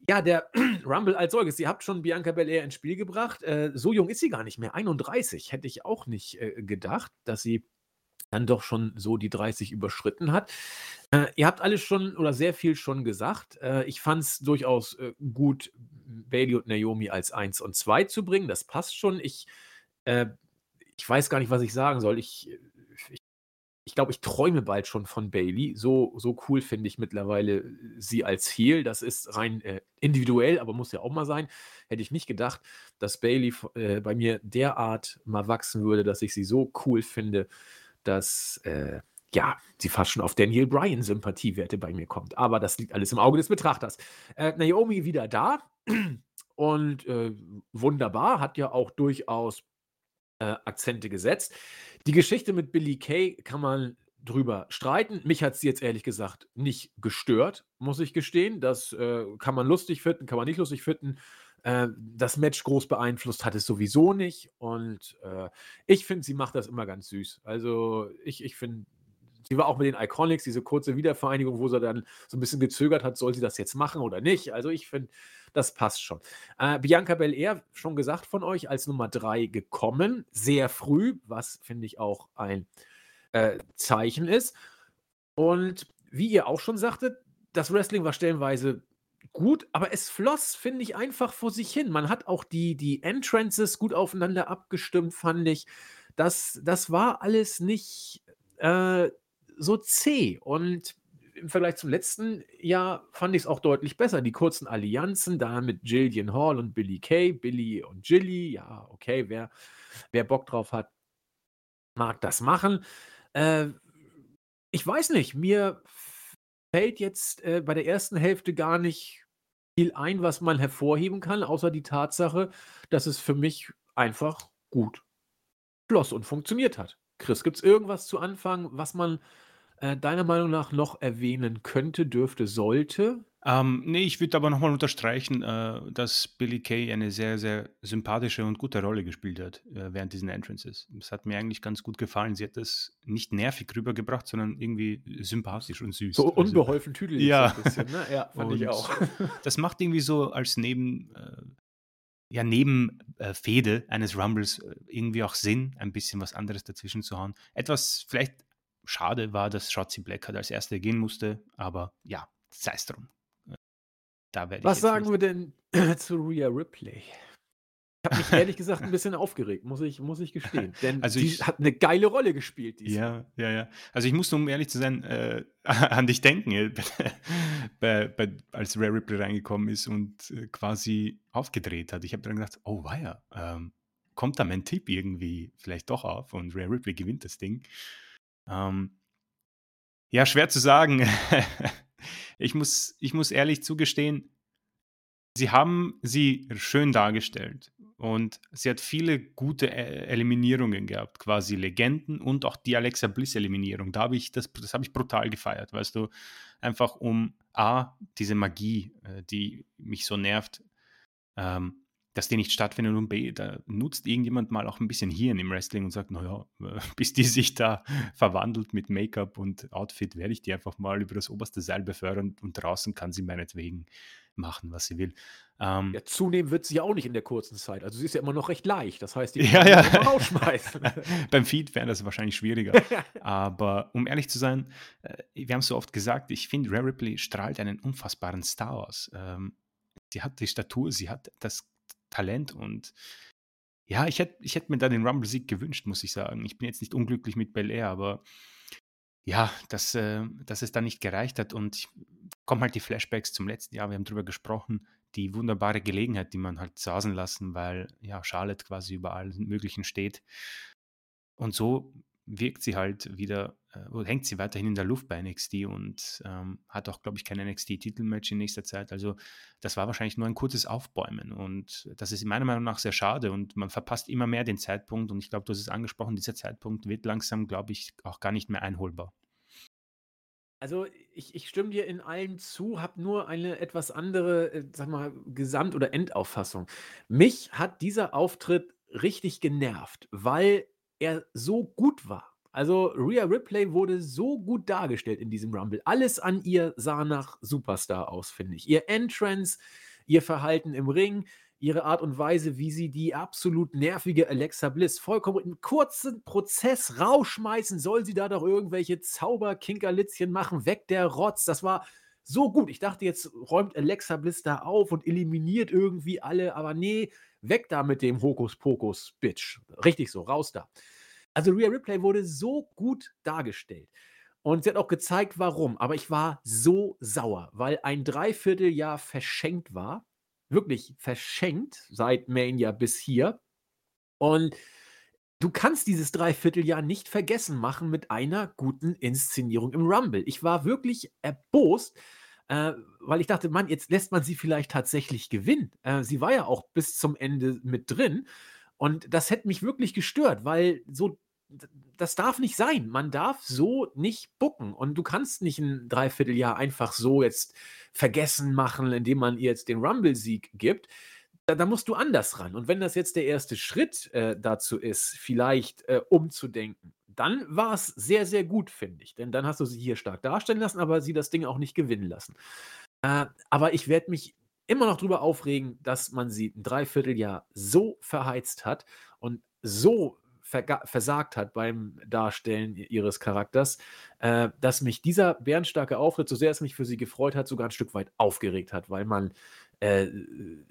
Ja, der Rumble als solches. Ihr habt schon Bianca Belair ins Spiel gebracht. Äh, so jung ist sie gar nicht mehr. 31 hätte ich auch nicht äh, gedacht, dass sie dann doch schon so die 30 überschritten hat. Äh, ihr habt alles schon oder sehr viel schon gesagt. Äh, ich fand es durchaus äh, gut, Bailey und Naomi als 1 und 2 zu bringen. Das passt schon. Ich, äh, ich weiß gar nicht, was ich sagen soll. Ich, ich glaube, ich träume bald schon von Bailey. So, so cool finde ich mittlerweile äh, sie als Heel. Das ist rein äh, individuell, aber muss ja auch mal sein. Hätte ich nicht gedacht, dass Bailey bei mir derart mal wachsen würde, dass ich sie so cool finde, dass äh, ja, sie fast schon auf Daniel Bryan Sympathiewerte bei mir kommt. Aber das liegt alles im Auge des Betrachters. Äh, Naomi wieder da und äh, wunderbar, hat ja auch durchaus Akzente gesetzt. Die Geschichte mit Billy Kay kann man drüber streiten. Mich hat sie jetzt ehrlich gesagt nicht gestört, muss ich gestehen. Das äh, kann man lustig finden, kann man nicht lustig finden. Äh, das Match groß beeinflusst hat es sowieso nicht. Und äh, ich finde, sie macht das immer ganz süß. Also ich, ich finde, sie war auch mit den Iconics, diese kurze Wiedervereinigung, wo sie dann so ein bisschen gezögert hat, soll sie das jetzt machen oder nicht. Also ich finde, das passt schon. Äh, Bianca Belair, schon gesagt von euch, als Nummer 3 gekommen, sehr früh, was finde ich auch ein äh, Zeichen ist. Und wie ihr auch schon sagtet, das Wrestling war stellenweise gut, aber es floss, finde ich, einfach vor sich hin. Man hat auch die, die Entrances gut aufeinander abgestimmt, fand ich. Das, das war alles nicht äh, so zäh. Und im Vergleich zum letzten Jahr fand ich es auch deutlich besser. Die kurzen Allianzen da mit Jillian Hall und Billy Kay, Billy und Jilly, ja, okay, wer, wer Bock drauf hat, mag das machen. Äh, ich weiß nicht, mir fällt jetzt äh, bei der ersten Hälfte gar nicht viel ein, was man hervorheben kann, außer die Tatsache, dass es für mich einfach gut floss und funktioniert hat. Chris, gibt es irgendwas zu Anfang, was man äh, deiner Meinung nach noch erwähnen könnte, dürfte, sollte? Ähm, nee, ich würde aber nochmal unterstreichen, äh, dass Billy Kay eine sehr, sehr sympathische und gute Rolle gespielt hat äh, während diesen Entrances. Das hat mir eigentlich ganz gut gefallen. Sie hat das nicht nervig rübergebracht, sondern irgendwie sympathisch und süß. So also unbeholfen also, tüdelig ja. so ein bisschen, ne? Ja, fand und ich auch. das macht irgendwie so als Neben, äh, ja, Nebenfehde eines Rumbles äh, irgendwie auch Sinn, ein bisschen was anderes dazwischen zu hauen. Etwas vielleicht schade war, dass Shotzi Black halt als Erste gehen musste, aber ja, sei es drum. Da Was sagen wir denn zu Rhea Ripley? Ich habe mich ehrlich gesagt ein bisschen aufgeregt, muss ich, muss ich gestehen. Denn also die hat eine geile Rolle gespielt. Ja, ja, ja. Also ich musste, um ehrlich zu sein, äh, an dich denken, äh, bei, bei, als Rhea Ripley reingekommen ist und äh, quasi aufgedreht hat. Ich habe dann gedacht, oh weia, ähm, kommt da mein Tipp irgendwie vielleicht doch auf und Rhea Ripley gewinnt das Ding. Ähm, ja, schwer zu sagen. ich, muss, ich muss ehrlich zugestehen, sie haben sie schön dargestellt und sie hat viele gute e-, Eliminierungen gehabt, quasi Legenden und auch die Alexa Bliss Eliminierung. Da habe ich das, das habe ich brutal gefeiert, weißt du, einfach um a diese Magie, äh, die mich so nervt, ähm, dass die nicht stattfinden und B, da nutzt irgendjemand mal auch ein bisschen Hirn im Wrestling und sagt, naja, bis die sich da verwandelt mit Make-up und Outfit, werde ich die einfach mal über das oberste Seil befördern und draußen kann sie meinetwegen machen, was sie will. Ähm, ja, zunehmen wird sie ja auch nicht in der kurzen Zeit. Also sie ist ja immer noch recht leicht. Das heißt, die kann ja, ja. rausschmeißen. Beim Feed wäre das wahrscheinlich schwieriger. Aber um ehrlich zu sein, äh, wir haben es so oft gesagt, ich finde, Rare Ripley strahlt einen unfassbaren Star aus. Ähm, sie hat die Statur, sie hat das Talent und ja, ich hätte ich hätt mir da den Rumble-Sieg gewünscht, muss ich sagen. Ich bin jetzt nicht unglücklich mit Bel Air, aber ja, dass, äh, dass es da nicht gereicht hat und kommen halt die Flashbacks zum letzten Jahr, wir haben darüber gesprochen, die wunderbare Gelegenheit, die man halt sausen lassen, weil ja Charlotte quasi über allen möglichen steht. Und so wirkt sie halt wieder, äh, hängt sie weiterhin in der Luft bei NXT und ähm, hat auch, glaube ich, kein NXT-Titelmatch in nächster Zeit. Also das war wahrscheinlich nur ein kurzes Aufbäumen und das ist meiner Meinung nach sehr schade und man verpasst immer mehr den Zeitpunkt und ich glaube, du hast es angesprochen, dieser Zeitpunkt wird langsam, glaube ich, auch gar nicht mehr einholbar. Also ich, ich stimme dir in allem zu, habe nur eine etwas andere, äh, sag mal, Gesamt- oder Endauffassung. Mich hat dieser Auftritt richtig genervt, weil er so gut war. Also Rhea Ripley wurde so gut dargestellt in diesem Rumble. Alles an ihr sah nach Superstar aus, finde ich. Ihr Entrance, ihr Verhalten im Ring, ihre Art und Weise, wie sie die absolut nervige Alexa Bliss vollkommen im kurzen Prozess rausschmeißen, soll sie da doch irgendwelche Zauberkinkerlitzchen machen, weg der Rotz. Das war so gut. Ich dachte, jetzt räumt Alexa Bliss da auf und eliminiert irgendwie alle, aber nee, weg da mit dem Hokuspokus, Bitch. Richtig so, raus da. Also Rhea Ripley wurde so gut dargestellt. Und sie hat auch gezeigt, warum. Aber ich war so sauer, weil ein Dreivierteljahr verschenkt war. Wirklich verschenkt seit Mania bis hier. Und du kannst dieses Dreivierteljahr nicht vergessen machen mit einer guten Inszenierung im Rumble. Ich war wirklich erbost, äh, weil ich dachte, Mann, jetzt lässt man sie vielleicht tatsächlich gewinnen. Äh, sie war ja auch bis zum Ende mit drin. Und das hätte mich wirklich gestört, weil so das darf nicht sein. Man darf so nicht bucken. Und du kannst nicht ein Dreivierteljahr einfach so jetzt vergessen machen, indem man ihr jetzt den Rumble-Sieg gibt. Da, da, musst du anders ran. Und wenn das jetzt der erste Schritt äh, dazu ist, vielleicht äh, umzudenken, dann war es sehr, sehr gut, finde ich. Denn dann hast du sie hier stark darstellen lassen, aber sie das Ding auch nicht gewinnen lassen. Äh, aber ich werde mich immer noch darüber aufregen, dass man sie ein Dreivierteljahr so verheizt hat und so versagt hat beim Darstellen ihres Charakters, äh, dass mich dieser bärenstarke Auftritt, so sehr es mich für sie gefreut hat, sogar ein Stück weit aufgeregt hat, weil man äh,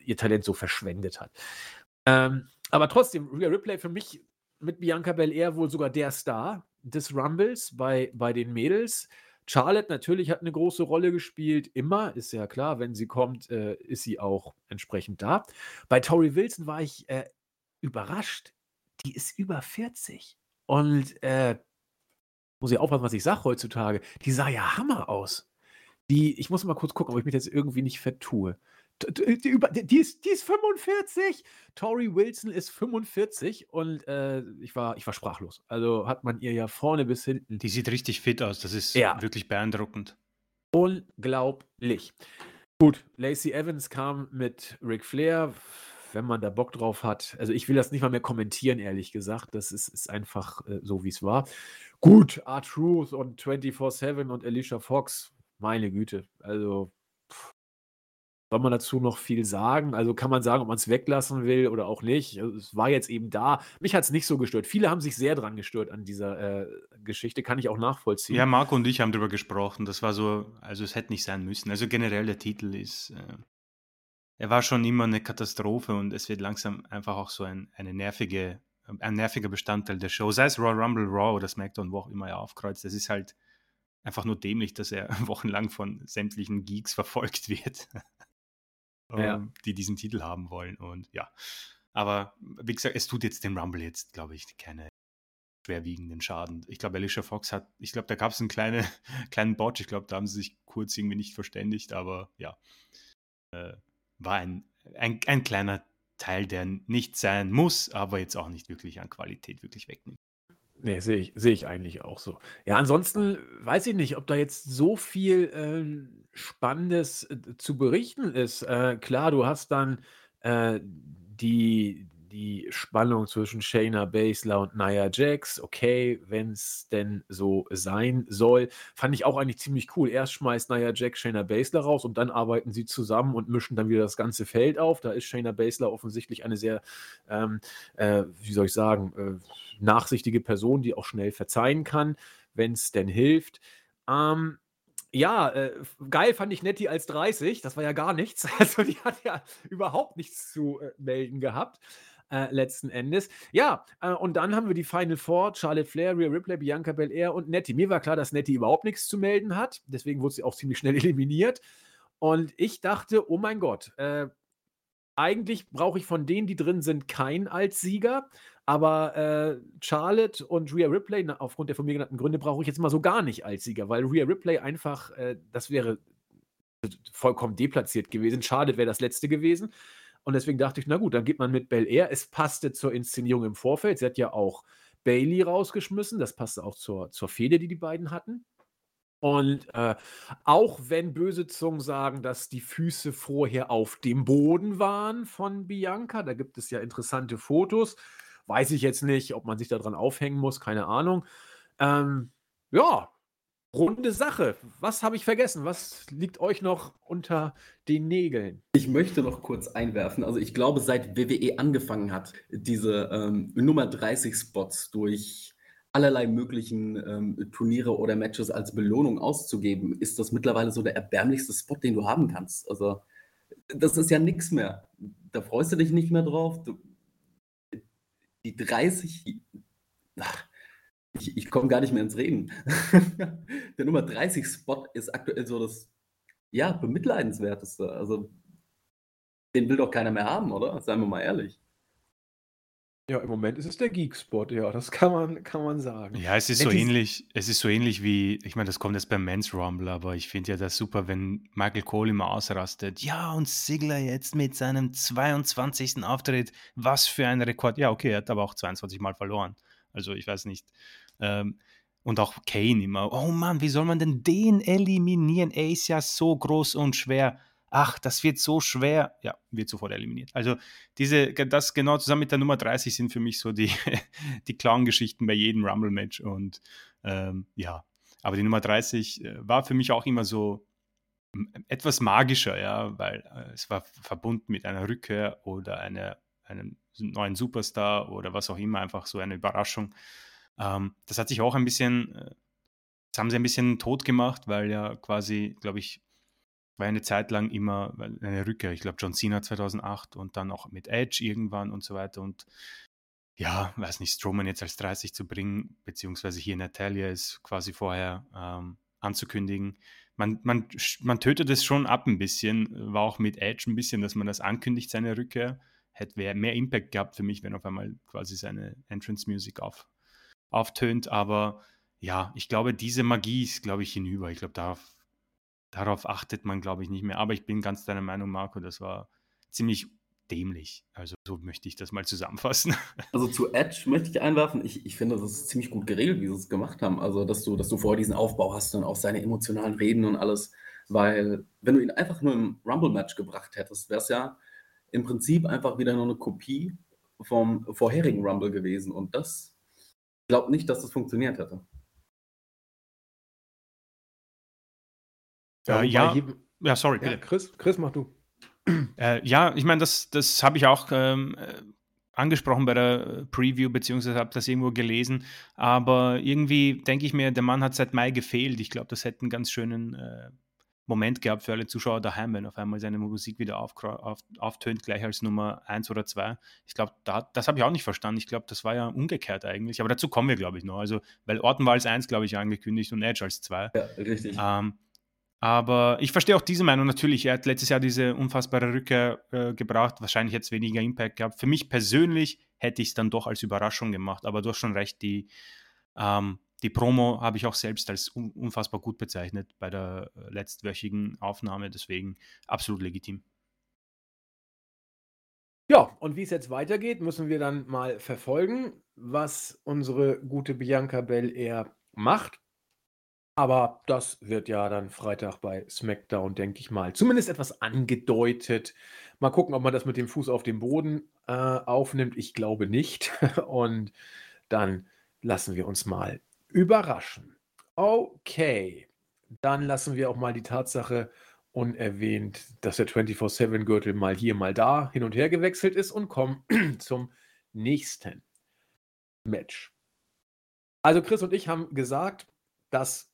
ihr Talent so verschwendet hat. Ähm, aber trotzdem, Rhea Ripley für mich mit Bianca Belair wohl sogar der Star des Rumbles bei, bei den Mädels. Charlotte natürlich hat eine große Rolle gespielt, immer, ist ja klar, wenn sie kommt, äh, ist sie auch entsprechend da. Bei Tori Wilson war ich äh, überrascht die ist über 40. Und äh, muss ich aufpassen, was ich sage heutzutage, die sah ja Hammer aus. Die, ich muss mal kurz gucken, ob ich mich jetzt irgendwie nicht vertue. Die, die, die, ist, die ist 45. Tori Wilson ist 45 und äh, ich, war, ich war sprachlos. Also hat man ihr ja vorne bis hinten. Die sieht richtig fit aus. Das ist ja. wirklich beeindruckend. Unglaublich. Gut, Lacey Evans kam mit Ric Flair wenn man da Bock drauf hat. Also ich will das nicht mal mehr kommentieren, ehrlich gesagt. Das ist, ist einfach äh, so, wie es war. Gut, R-Truth und 24-7 und Alicia Fox, meine Güte. Also soll man dazu noch viel sagen? Also kann man sagen, ob man es weglassen will oder auch nicht. Also es war jetzt eben da. Mich hat es nicht so gestört. Viele haben sich sehr dran gestört an dieser äh, Geschichte, kann ich auch nachvollziehen. Ja, Marco und ich haben darüber gesprochen. Das war so, also es hätte nicht sein müssen. Also generell der Titel ist, äh, er war schon immer eine Katastrophe und es wird langsam einfach auch so ein, eine nervige, ein nerviger Bestandteil der Show. Sei es Raw Rumble Raw oder SmackDown, wo auch immer er aufkreuzt. Es ist halt einfach nur dämlich, dass er wochenlang von sämtlichen Geeks verfolgt wird, ja. Ähm, die diesen Titel haben wollen. Und ja, aber wie gesagt, es tut jetzt dem Rumble jetzt, glaube ich, keine schwerwiegenden Schaden. Ich glaube, Alicia Fox hat, ich glaube, da gab es einen kleine, kleinen Botch. Ich glaube, da haben sie sich kurz irgendwie nicht verständigt, aber ja. Äh, war ein, ein, ein kleiner Teil, der nicht sein muss, aber jetzt auch nicht wirklich an Qualität wirklich wegnimmt. Nee, sehe ich, seh ich eigentlich auch so. Ja, ansonsten weiß ich nicht, ob da jetzt so viel äh, Spannendes äh, zu berichten ist. Äh, klar, du hast dann äh, die die Spannung zwischen Shayna Baszler und Nia Jax, okay, wenn es denn so sein soll, fand ich auch eigentlich ziemlich cool. Erst schmeißt Nia Jax Shayna Baszler raus und dann arbeiten sie zusammen und mischen dann wieder das ganze Feld auf. Da ist Shayna Baszler offensichtlich eine sehr, ähm, äh, wie soll ich sagen, äh, nachsichtige Person, die auch schnell verzeihen kann, wenn es denn hilft. Ähm, ja, äh, geil fand ich Nettie als 30. Das war ja gar nichts. Also die hat ja überhaupt nichts zu äh, melden gehabt äh, letzten Endes. Ja, äh, und dann haben wir die Final Four, Charlotte Flair, Rhea Ripley, Bianca Belair und Nettie. Mir war klar, dass Nettie überhaupt nichts zu melden hat, deswegen wurde sie auch ziemlich schnell eliminiert. Und ich dachte, oh mein Gott, äh, eigentlich brauche ich von denen, die drin sind, keinen als Sieger. Aber äh, Charlotte und Rhea Ripley, na, aufgrund der von mir genannten Gründe, brauche ich jetzt mal so gar nicht als Sieger, weil Rhea Ripley einfach, äh, das wäre vollkommen deplatziert gewesen. Charlotte wäre das letzte gewesen. Und deswegen dachte ich, na gut, dann geht man mit Bel Air. Es passte zur Inszenierung im Vorfeld. Sie hat ja auch Bailey rausgeschmissen. Das passte auch zur, zur Fehde, die die beiden hatten. Und äh, auch wenn böse Zungen sagen, dass die Füße vorher auf dem Boden waren von Bianca, da gibt es ja interessante Fotos. Weiß ich jetzt nicht, ob man sich daran aufhängen muss, keine Ahnung. Ähm, ja, Runde Sache. Was habe ich vergessen? Was liegt euch noch unter den Nägeln? Ich möchte noch kurz einwerfen. Also ich glaube, seit WWE angefangen hat, diese ähm, Nummer 30 Spots durch allerlei möglichen ähm, Turniere oder Matches als Belohnung auszugeben, ist das mittlerweile so der erbärmlichste Spot, den du haben kannst. Also das ist ja nichts mehr. Da freust du dich nicht mehr drauf. Du, die 30, ach, ich, ich komme gar nicht mehr ins Reden. der Nummer 30 Spot ist aktuell so das, ja, bemitleidenswerteste. Also, den will doch keiner mehr haben, oder? Seien wir mal ehrlich. Ja, im Moment ist es der Geek-Spot, ja, das kann man, kann man sagen. Ja, es ist so ähnlich, es ist so ähnlich wie, ich meine, das kommt jetzt beim Men's Rumble, aber ich finde ja das super, wenn Michael Cole immer ausrastet. Ja, und Sigler jetzt mit seinem 22. Auftritt, was für ein Rekord. Ja, okay, er hat aber auch 22 Mal verloren. Also ich weiß nicht. Ähm, und auch Kane immer, oh Mann, wie soll man denn den eliminieren? Er ist ja so groß und schwer. Ach, das wird so schwer. Ja, wird sofort eliminiert. Also diese, das genau zusammen mit der Nummer 30 sind für mich so die, die Clown-Geschichten bei jedem Rumble-Match. Und ähm, ja, aber die Nummer 30 äh, war für mich auch immer so etwas magischer, ja, weil äh, es war verbunden mit einer Rückkehr oder einer, einem neuen Superstar oder was auch immer, einfach so eine Überraschung. Ähm, das hat sich auch ein bisschen, äh, das haben sie ein bisschen tot gemacht, weil ja quasi, glaube ich, war eine Zeit lang immer eine Rückkehr. Ich glaube, John Cena 2008 und dann auch mit Edge irgendwann und so weiter. Und ja, weiß nicht, Strowman jetzt als 30 zu bringen, beziehungsweise hier Natalia ist quasi vorher ähm, anzukündigen. Man, man, man tötet es schon ab ein bisschen, war auch mit Edge ein bisschen, dass man das ankündigt, seine Rückkehr. Hätte mehr Impact gehabt für mich, wenn auf einmal quasi seine Entrance-Music auf, auftönt. Aber ja, ich glaube, diese Magie ist, glaube ich, hinüber. Ich glaube, darauf, darauf achtet man, glaube ich, nicht mehr. Aber ich bin ganz deiner Meinung, Marco, das war ziemlich dämlich. Also so möchte ich das mal zusammenfassen. Also zu Edge möchte ich einwerfen, ich, ich finde, das ist ziemlich gut geregelt, wie sie es gemacht haben. Also, dass du, dass du vorher diesen Aufbau hast und auch seine emotionalen Reden und alles. Weil, wenn du ihn einfach nur im Rumble-Match gebracht hättest, wäre es ja im Prinzip einfach wieder nur eine Kopie vom vorherigen Rumble gewesen. Und das glaube nicht, dass das funktioniert hätte. Ja, ja, ja, sorry. Ja, Chris, Chris, mach du. Äh, ja, ich meine, das, das habe ich auch ähm, äh, angesprochen bei der Preview, beziehungsweise habe das irgendwo gelesen. Aber irgendwie denke ich mir, der Mann hat seit Mai gefehlt. Ich glaube, das hätte einen ganz schönen äh, Moment gehabt für alle Zuschauer daheim, wenn auf einmal seine Musik wieder auf, auf, auftönt, gleich als Nummer 1 oder 2. Ich glaube, da, das habe ich auch nicht verstanden. Ich glaube, das war ja umgekehrt eigentlich. Aber dazu kommen wir, glaube ich, noch. Also, weil Orton war als 1, glaube ich, angekündigt und Edge als 2. Ja, richtig. Ähm, aber ich verstehe auch diese Meinung natürlich. Er hat letztes Jahr diese unfassbare Rückkehr äh, gebracht. Wahrscheinlich jetzt weniger Impact gehabt. Für mich persönlich hätte ich es dann doch als Überraschung gemacht. Aber du hast schon recht, die, ähm, die Promo habe ich auch selbst als unfassbar gut bezeichnet bei der äh, letztwöchigen Aufnahme, deswegen absolut legitim. Ja, und wie es jetzt weitergeht, müssen wir dann mal verfolgen, was unsere gute Bianca Belair macht. Aber das wird ja dann Freitag bei SmackDown, denke ich mal, zumindest etwas angedeutet. Mal gucken, ob man das mit dem Fuß auf dem Boden äh, aufnimmt. Ich glaube nicht. Und dann lassen wir uns mal überraschen. Okay, dann lassen wir auch mal die Tatsache unerwähnt, dass der 24-7-Gürtel mal hier, mal da hin und her gewechselt ist und kommen zum nächsten Match. Also Chris und ich haben gesagt, das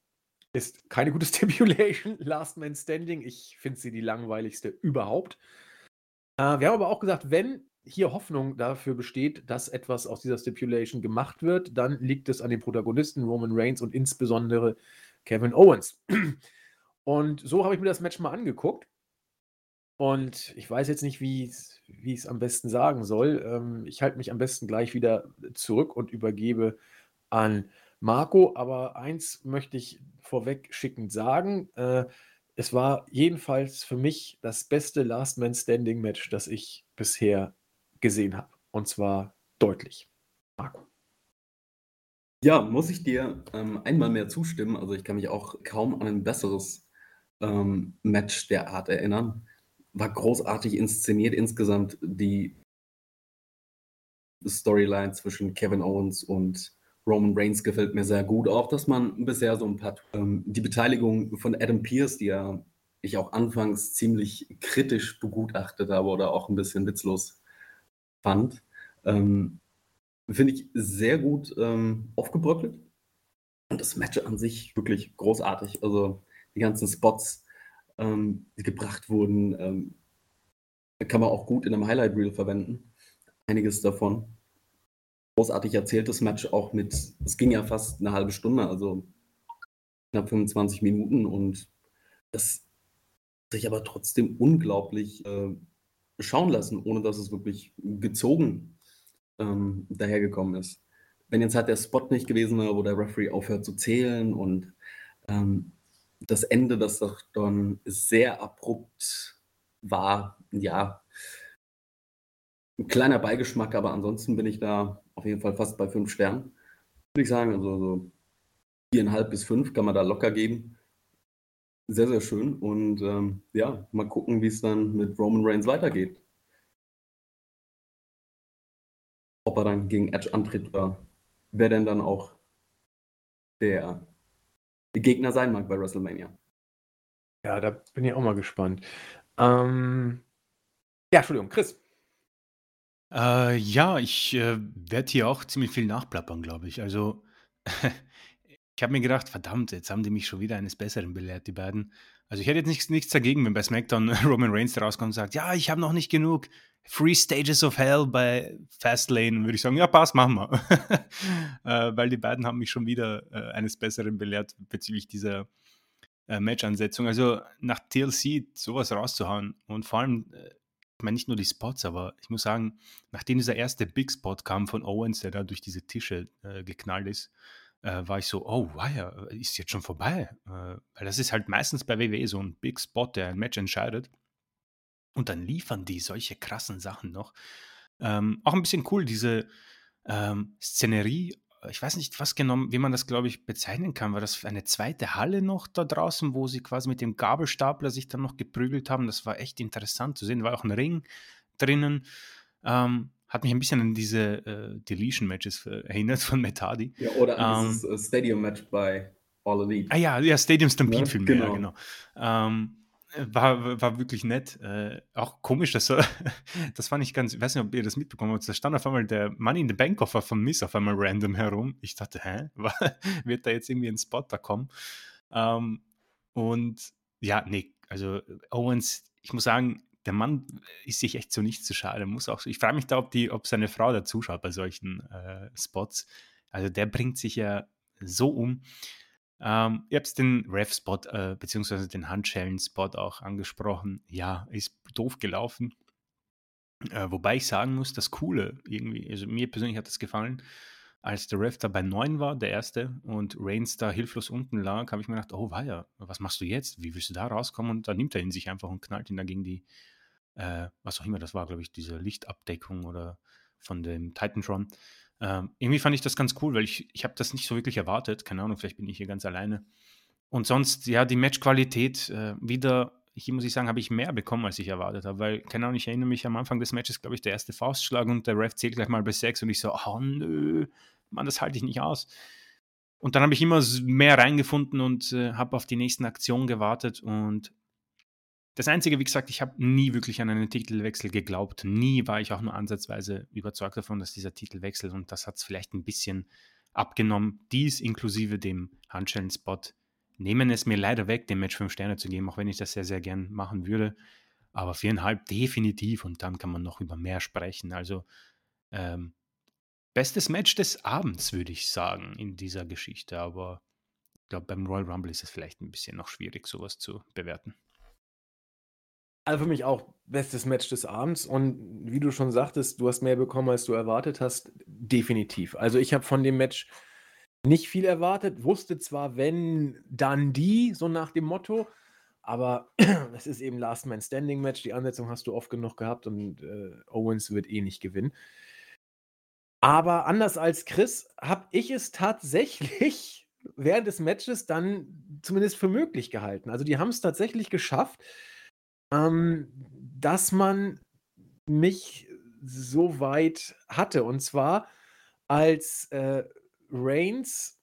ist keine gute Stipulation, Last Man Standing. Ich finde sie die langweiligste überhaupt. Äh, wir haben aber auch gesagt, wenn hier Hoffnung dafür besteht, dass etwas aus dieser Stipulation gemacht wird, dann liegt es an den Protagonisten Roman Reigns und insbesondere Kevin Owens. Und so habe ich mir das Match mal angeguckt. Und ich weiß jetzt nicht, wie ich es am besten sagen soll. Ähm, ich halte mich am besten gleich wieder zurück und übergebe an Marco. Aber eins möchte ich vorweg schickend sagen. Äh, es war jedenfalls für mich das beste Last Man Standing Match, das ich bisher gesehen habe. Und zwar deutlich. Marco. Ja, muss ich dir ähm, einmal mehr zustimmen. Also ich kann mich auch kaum an ein besseres ähm, Match der Art erinnern. War großartig inszeniert insgesamt die Storyline zwischen Kevin Owens und Roman Reigns gefällt mir sehr gut. Auch, dass man bisher so ein paar ähm, die Beteiligung von Adam Pierce, die ja ich auch anfangs ziemlich kritisch begutachtet habe oder auch ein bisschen witzlos fand, ähm, finde ich sehr gut ähm, aufgebröckelt. Und das Match an sich wirklich großartig. Also die ganzen Spots, ähm, die gebracht wurden, ähm, kann man auch gut in einem Highlight Reel verwenden. Einiges davon. Großartig erzähltes Match auch mit, es ging ja fast eine halbe Stunde, also knapp 25 Minuten und das sich aber trotzdem unglaublich äh, schauen lassen, ohne dass es wirklich gezogen ähm, dahergekommen ist. Wenn jetzt halt der Spot nicht gewesen wäre, wo der Referee aufhört zu zählen und ähm, das Ende, das doch dann sehr abrupt war, ja, ein kleiner Beigeschmack, aber ansonsten bin ich da auf jeden Fall fast bei fünf Sternen. Würde ich sagen, also so viereinhalb bis fünf kann man da locker geben. Sehr, sehr schön. Und ähm, ja, mal gucken, wie es dann mit Roman Reigns weitergeht. Ob er dann gegen Edge antritt oder wer denn dann auch der Gegner sein mag bei WrestleMania. Ja, da bin ich auch mal gespannt. Ähm, ja, Entschuldigung, Chris. Äh, ja, ich äh, werde hier auch ziemlich viel nachplappern, glaube ich. Also, ich habe mir gedacht, verdammt, jetzt haben die mich schon wieder eines Besseren belehrt, die beiden. Also, ich hätte jetzt nichts, nichts dagegen, wenn bei SmackDown Roman Reigns rauskommt und sagt, ja, ich habe noch nicht genug Free Stages of Hell bei Fastlane. Würde ich sagen, ja, passt, machen wir. äh, weil die beiden haben mich schon wieder äh, eines Besseren belehrt bezüglich dieser äh, Match-Ansetzung. Also, nach TLC sowas rauszuhauen und vor allem äh, ich meine nicht nur die Spots, aber ich muss sagen, nachdem dieser erste Big Spot kam von Owens, der da durch diese Tische äh, geknallt ist, äh, war ich so, oh, wow, ist jetzt schon vorbei. Äh, weil das ist halt meistens bei WWE so ein Big Spot, der ein Match entscheidet. Und dann liefern die solche krassen Sachen noch. Ähm, auch ein bisschen cool, diese ähm, Szenerie ich weiß nicht, was genau, wie man das, glaube ich, bezeichnen kann. War das eine zweite Halle noch da draußen, wo sie quasi mit dem Gabelstapler sich dann noch geprügelt haben? Das war echt interessant zu sehen. War auch ein Ring drinnen. Ähm, hat mich ein bisschen an diese äh, Deletion-Matches erinnert von Metadi. Ja, oder an ähm, dieses äh, Stadium-Match bei All Elite. Ah ja, ja Stadium Stampede ja, Film, genau. Ja, genau. Ähm, war, war wirklich nett. Äh, auch komisch, dass er, das fand ich ganz, ich weiß nicht, ob ihr das mitbekommen habt, da stand auf einmal der Money in the Bank Koffer von Miss auf einmal random herum. Ich dachte, hä, wird da jetzt irgendwie ein Spot da kommen? Ähm, und ja, nee, also Owens, ich muss sagen, der Mann ist sich echt so nicht zu schade. Muss auch, ich frage mich da, ob, die, ob seine Frau da zuschaut bei solchen äh, Spots. Also der bringt sich ja so um. Ähm, ihr habt den Ref-Spot äh, beziehungsweise den Handschellen-Spot auch angesprochen. Ja, ist doof gelaufen. Äh, wobei ich sagen muss, das Coole irgendwie, also mir persönlich hat das gefallen, als der Ref da bei 9 war, der erste, und Reigns da hilflos unten lag, habe ich mir gedacht, oh weia, was machst du jetzt? Wie willst du da rauskommen? Und dann nimmt er ihn sich einfach und knallt ihn da gegen die, äh, was auch immer das war, glaube ich, diese Lichtabdeckung oder von dem Titantron. Ähm, irgendwie fand ich das ganz cool, weil ich, ich habe das nicht so wirklich erwartet. Keine Ahnung, vielleicht bin ich hier ganz alleine. Und sonst, ja, die Matchqualität äh, wieder hier muss ich sagen, habe ich mehr bekommen, als ich erwartet habe, weil, keine Ahnung, ich erinnere mich am Anfang des Matches, glaube ich, der erste Faustschlag und der Ref zählt gleich mal bis sechs und ich so, oh nö, Mann, das halte ich nicht aus. Und dann habe ich immer mehr reingefunden und äh, habe auf die nächsten Aktionen gewartet und das Einzige, wie gesagt, ich habe nie wirklich an einen Titelwechsel geglaubt. Nie war ich auch nur ansatzweise überzeugt davon, dass dieser Titel wechselt und das hat es vielleicht ein bisschen abgenommen. Dies inklusive dem Handschellen-Spot nehmen es mir leider weg, dem Match 5 Sterne zu geben, auch wenn ich das sehr, sehr gern machen würde. Aber viereinhalb definitiv und dann kann man noch über mehr sprechen. Also ähm, bestes Match des Abends, würde ich sagen, in dieser Geschichte. Aber ich glaube, beim Royal Rumble ist es vielleicht ein bisschen noch schwierig, sowas zu bewerten. Also für mich auch bestes Match des Abends. Und wie du schon sagtest, du hast mehr bekommen, als du erwartet hast. Definitiv. Also ich habe von dem Match nicht viel erwartet, wusste zwar, wenn, dann die, so nach dem Motto, aber es ist eben Last Man Standing Match. Die Ansetzung hast du oft genug gehabt und äh, Owens wird eh nicht gewinnen. Aber anders als Chris habe ich es tatsächlich während des Matches dann zumindest für möglich gehalten. Also die haben es tatsächlich geschafft, ähm, dass man mich so weit hatte. Und zwar als äh, Reigns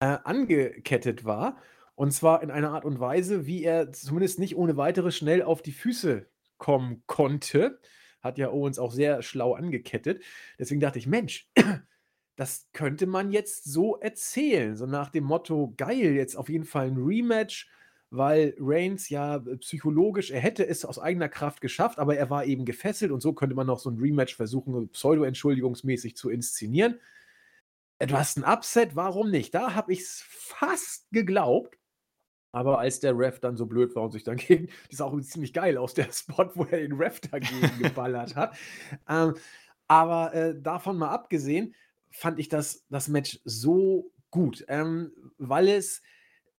äh, angekettet war. Und zwar in einer Art und Weise, wie er zumindest nicht ohne weiteres schnell auf die Füße kommen konnte. Hat ja Owens auch sehr schlau angekettet. Deswegen dachte ich, Mensch, das könnte man jetzt so erzählen. So nach dem Motto, geil, jetzt auf jeden Fall ein Rematch, weil Reigns ja psychologisch, er hätte es aus eigener Kraft geschafft, aber er war eben gefesselt und so könnte man noch so ein Rematch versuchen, pseudo-entschuldigungsmäßig zu inszenieren. Äh, du hast ein Upset, warum nicht? Da habe ich es fast geglaubt. Aber als der Ref dann so blöd war und sich dann gegen, das ist auch ziemlich geil aus der Spot, wo er den Ref dagegen geballert hat. Ähm, aber äh, davon mal abgesehen, fand ich das, das Match so gut, ähm, weil es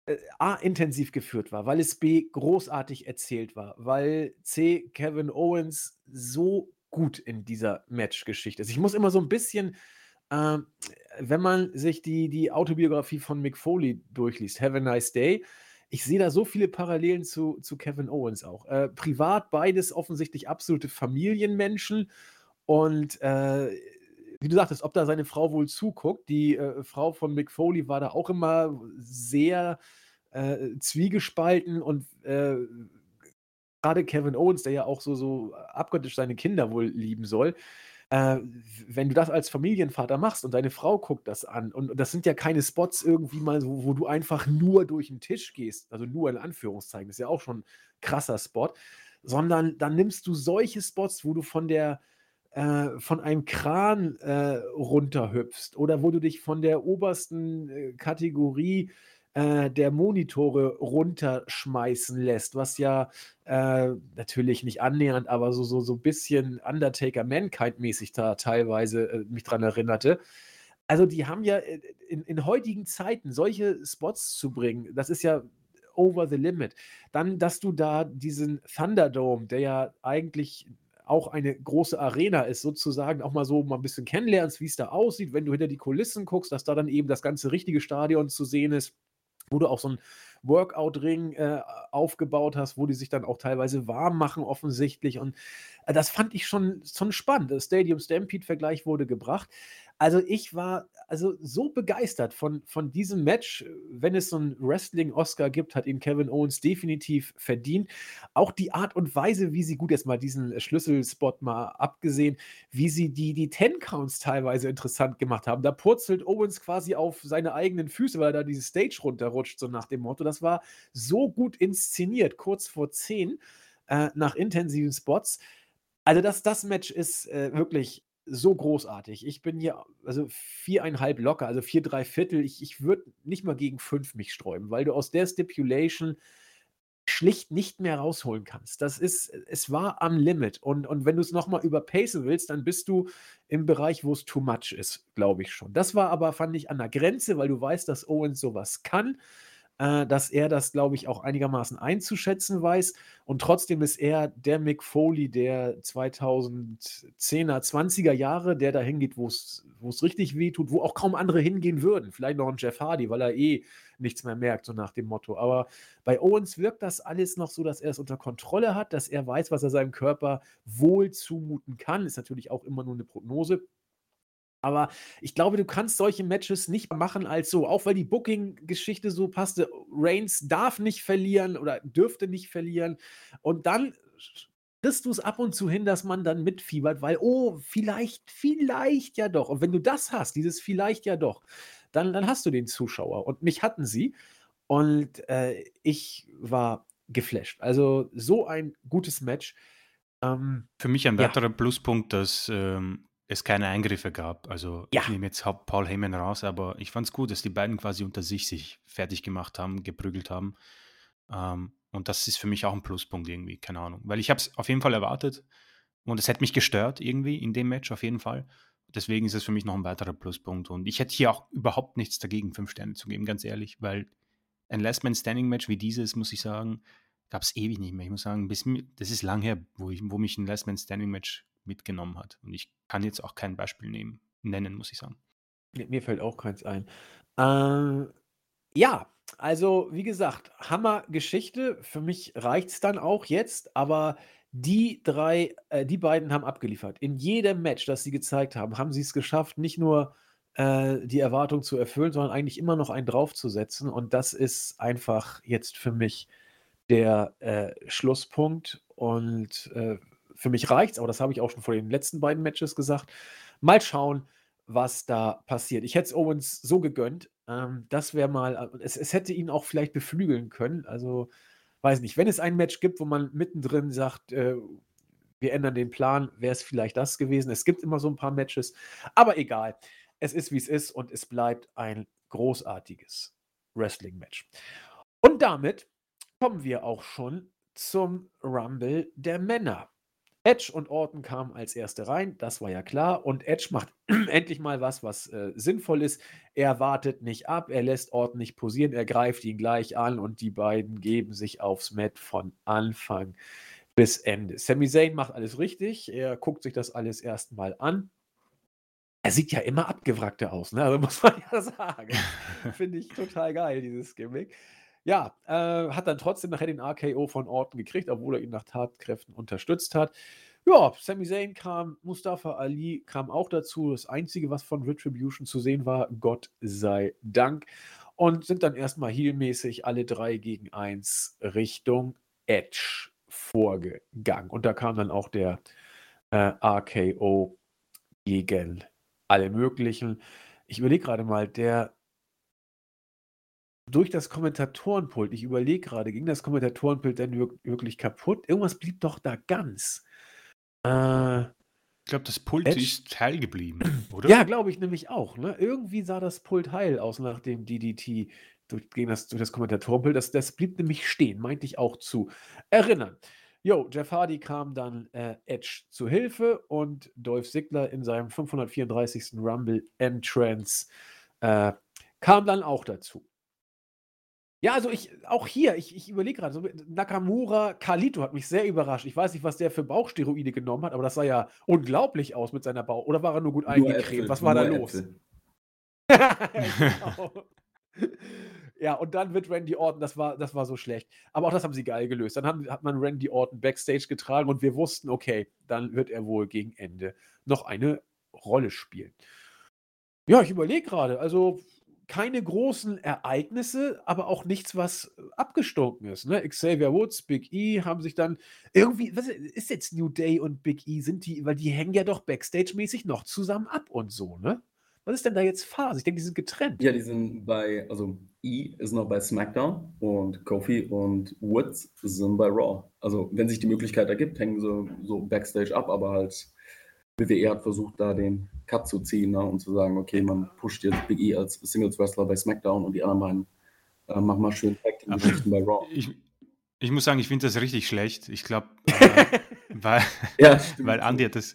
äh, A, intensiv geführt war, weil es B, großartig erzählt war, weil C, Kevin Owens so gut in dieser Matchgeschichte ist. Ich muss immer so ein bisschen ähm, wenn man sich die, die Autobiografie von Mick Foley durchliest, Have a Nice Day, ich sehe da so viele Parallelen zu, zu Kevin Owens auch. Äh, privat beides offensichtlich absolute Familienmenschen und äh, wie du sagtest, ob da seine Frau wohl zuguckt. Die äh, Frau von Mick Foley war da auch immer sehr äh, zwiegespalten und äh, gerade Kevin Owens, der ja auch so, so abgöttisch seine Kinder wohl lieben soll, äh, wenn du das als Familienvater machst und deine Frau guckt das an und, das sind ja keine Spots irgendwie mal, so, wo du einfach nur durch den Tisch gehst, also nur in Anführungszeichen, ist ja auch schon ein krasser Spot, sondern dann nimmst du solche Spots, wo du von der äh, von einem Kran äh, runterhüpfst oder wo du dich von der obersten äh, Kategorie äh, der Monitore runterschmeißen lässt, was ja äh, natürlich nicht annähernd, aber so, so, so ein bisschen Undertaker-Mankind-mäßig da teilweise äh, mich dran erinnerte. Also, die haben ja äh, in, in heutigen Zeiten solche Spots zu bringen, das ist ja over the limit. Dann, dass du da diesen Thunderdome, der ja eigentlich auch eine große Arena ist, sozusagen auch mal so mal ein bisschen kennenlernst, wie es da aussieht, wenn du hinter die Kulissen guckst, dass da dann eben das ganze richtige Stadion zu sehen ist wo du auch so 'n Workout-Ring, äh, aufgebaut hast, wo die sich dann auch teilweise warm machen offensichtlich und, äh, das fand ich schon schon spannend. Der Stadium Stampede-Vergleich wurde gebracht. Also, ich war also so begeistert von von diesem Match. Wenn es so 'n Wrestling-Oscar gibt, hat ihn Kevin Owens definitiv verdient. Auch die Art und Weise, wie sie gut, jetzt mal diesen Schlüsselspot mal abgesehen, wie sie die die Ten-Counts teilweise interessant gemacht haben. Da purzelt Owens quasi auf seine eigenen Füße, weil er da diese Stage runterrutscht, so nach dem Motto. Das war so gut inszeniert, kurz vor 10, äh, nach intensiven Spots. Also, das das Match ist, äh, wirklich so großartig. Ich bin hier, also 4,5 locker, also 4, 3 Viertel. Ich, ich würde nicht mal gegen 5 mich sträuben, weil du aus der Stipulation schlicht nicht mehr rausholen kannst. Das ist, es war am Limit. Und, und wenn du es nochmal überpacen willst, dann bist du im Bereich, wo es too much ist, glaube ich schon. Das war aber, fand ich, an der Grenze, weil du weißt, dass Owens sowas kann. Äh, dass er das, glaube ich, auch einigermaßen einzuschätzen weiß. Und trotzdem ist er der Mick Foley der 2010er, 20er Jahre, der da hingeht, wo es richtig wehtut, wo auch kaum andere hingehen würden. Vielleicht noch ein Jeff Hardy, weil er eh nichts mehr merkt, so nach dem Motto. Aber bei Owens wirkt das alles noch so, dass er es unter Kontrolle hat, dass er weiß, was er seinem Körper wohl zumuten kann. Ist natürlich auch immer nur eine Prognose. Aber ich glaube, du kannst solche Matches nicht machen als so, auch weil die Booking-Geschichte so passte. Reigns darf nicht verlieren oder dürfte nicht verlieren. Und dann kriegst du es ab und zu hin, dass man dann mitfiebert, weil, oh, vielleicht, vielleicht ja doch. Und wenn du das hast, dieses vielleicht ja doch, dann, dann hast du den Zuschauer. Und mich hatten sie. Und äh, ich war geflasht. Also so ein gutes Match. Ähm, Für mich ein weiterer ja. Pluspunkt, dass ähm, es keine Eingriffe gab. Also ja. ich nehme jetzt Paul Heyman raus, aber ich fand es gut, dass die beiden quasi unter sich sich fertig gemacht haben, geprügelt haben. Ähm, und das ist für mich auch ein Pluspunkt irgendwie, keine Ahnung. Weil ich habe es auf jeden Fall erwartet und es hätte mich gestört irgendwie in dem Match auf jeden Fall. Deswegen ist es für mich noch ein weiterer Pluspunkt. Und ich hätte hier auch überhaupt nichts dagegen, fünf Sterne zu geben, ganz ehrlich, weil ein Last Man Standing Match wie dieses, muss ich sagen, gab es ewig nicht mehr. Ich muss sagen, bis, das ist lang her, wo, ich, wo mich ein Last Man Standing Match mitgenommen hat. Und ich kann jetzt auch kein Beispiel nehmen, nennen, muss ich sagen. Mir fällt auch keins ein. Äh, ja, also wie gesagt, Hammer-Geschichte. Für mich reicht es dann auch jetzt, aber die drei, äh, die beiden haben abgeliefert. In jedem Match, das sie gezeigt haben, haben sie es geschafft, nicht nur äh, die Erwartung zu erfüllen, sondern eigentlich immer noch einen draufzusetzen. Und das ist einfach jetzt für mich der äh, Schlusspunkt. Und äh, für mich reicht's, aber das habe ich auch schon vor den letzten beiden Matches gesagt. Mal schauen, was da passiert. Ich hätte es Owens so gegönnt. Ähm, das wäre mal, äh, es, es hätte ihn auch vielleicht beflügeln können. Also, weiß nicht, wenn es ein Match gibt, wo man mittendrin sagt, äh, wir ändern den Plan, wäre es vielleicht das gewesen. Es gibt immer so ein paar Matches, aber egal. Es ist, wie es ist und es bleibt ein großartiges Wrestling-Match. Und damit kommen wir auch schon zum Rumble der Männer. Edge und Orton kamen als Erste rein, das war ja klar. Und Edge macht endlich mal was, was äh, sinnvoll ist. Er wartet nicht ab, er lässt Orton nicht posieren, er greift ihn gleich an und die beiden geben sich aufs Mat von Anfang bis Ende. Sami Zayn macht alles richtig, er guckt sich das alles erstmal an. Er sieht ja immer abgewrackter aus, ne? Also muss man ja sagen. Finde ich total geil, dieses Gimmick. Ja, äh, hat dann trotzdem nachher den RKO von Orton gekriegt, obwohl er ihn nach Tatkräften unterstützt hat. Ja, Sami Zayn kam, Mustafa Ali kam auch dazu. Das Einzige, was von Retribution zu sehen war, Gott sei Dank. Und sind dann erstmal heelmäßig alle drei gegen eins Richtung Edge vorgegangen. Und da kam dann auch der äh, RKO gegen alle möglichen. Ich überlege gerade mal, der durch das Kommentatorenpult, ich überlege gerade, ging das Kommentatorenpult denn wirklich kaputt? Irgendwas blieb doch da ganz. Äh, ich glaube, das Pult Edge? ist heil geblieben, oder? Ja, glaube ich nämlich auch. Ne? Irgendwie sah das Pult heil aus nach dem DDT durch, das, durch das Kommentatorenpult. Das, das blieb nämlich stehen, meinte ich auch zu erinnern. Jo, Jeff Hardy kam dann äh, Edge zu Hilfe und Dolph Ziggler in seinem 534. Rumble Entrance äh, kam dann auch dazu. Ja, also ich auch hier, ich ich überlege gerade, so Nakamura Kalito hat mich sehr überrascht. Ich weiß nicht, was der für Bauchsteroide genommen hat, aber das sah ja unglaublich aus mit seiner Bauch oder war er nur gut Nur eingecremt? Was war da los? Genau. Ja, und dann wird Randy Orton, das war das war so schlecht. Aber auch das haben sie geil gelöst. Dann haben hat man Randy Orton backstage getragen und wir wussten, okay, dann wird er wohl gegen Ende noch eine Rolle spielen. Ja, ich überlege gerade, also keine großen Ereignisse, aber auch nichts, was äh, abgestunken ist. Ne? Xavier Woods, Big E haben sich dann irgendwie, was ist jetzt New Day und Big E? Sind die, weil die hängen ja doch Backstage-mäßig noch zusammen ab und so, ne? Was ist denn da jetzt Phase? Ich denke, die sind getrennt. Ja, die sind bei, also E ist noch bei SmackDown und Kofi und Woods sind bei Raw. Also, wenn sich die Möglichkeit ergibt, hängen sie so Backstage ab, aber halt WWE hat versucht, da den Cut zu ziehen ne, und zu sagen, okay, man pusht jetzt Big E als Singles-Wrestler bei SmackDown und die anderen beiden äh, machen mal schön Tag-Team-Geschichten bei Raw. Ich, ich muss sagen, ich finde das richtig schlecht. Ich glaube, äh, weil, ja, weil Andy hat das,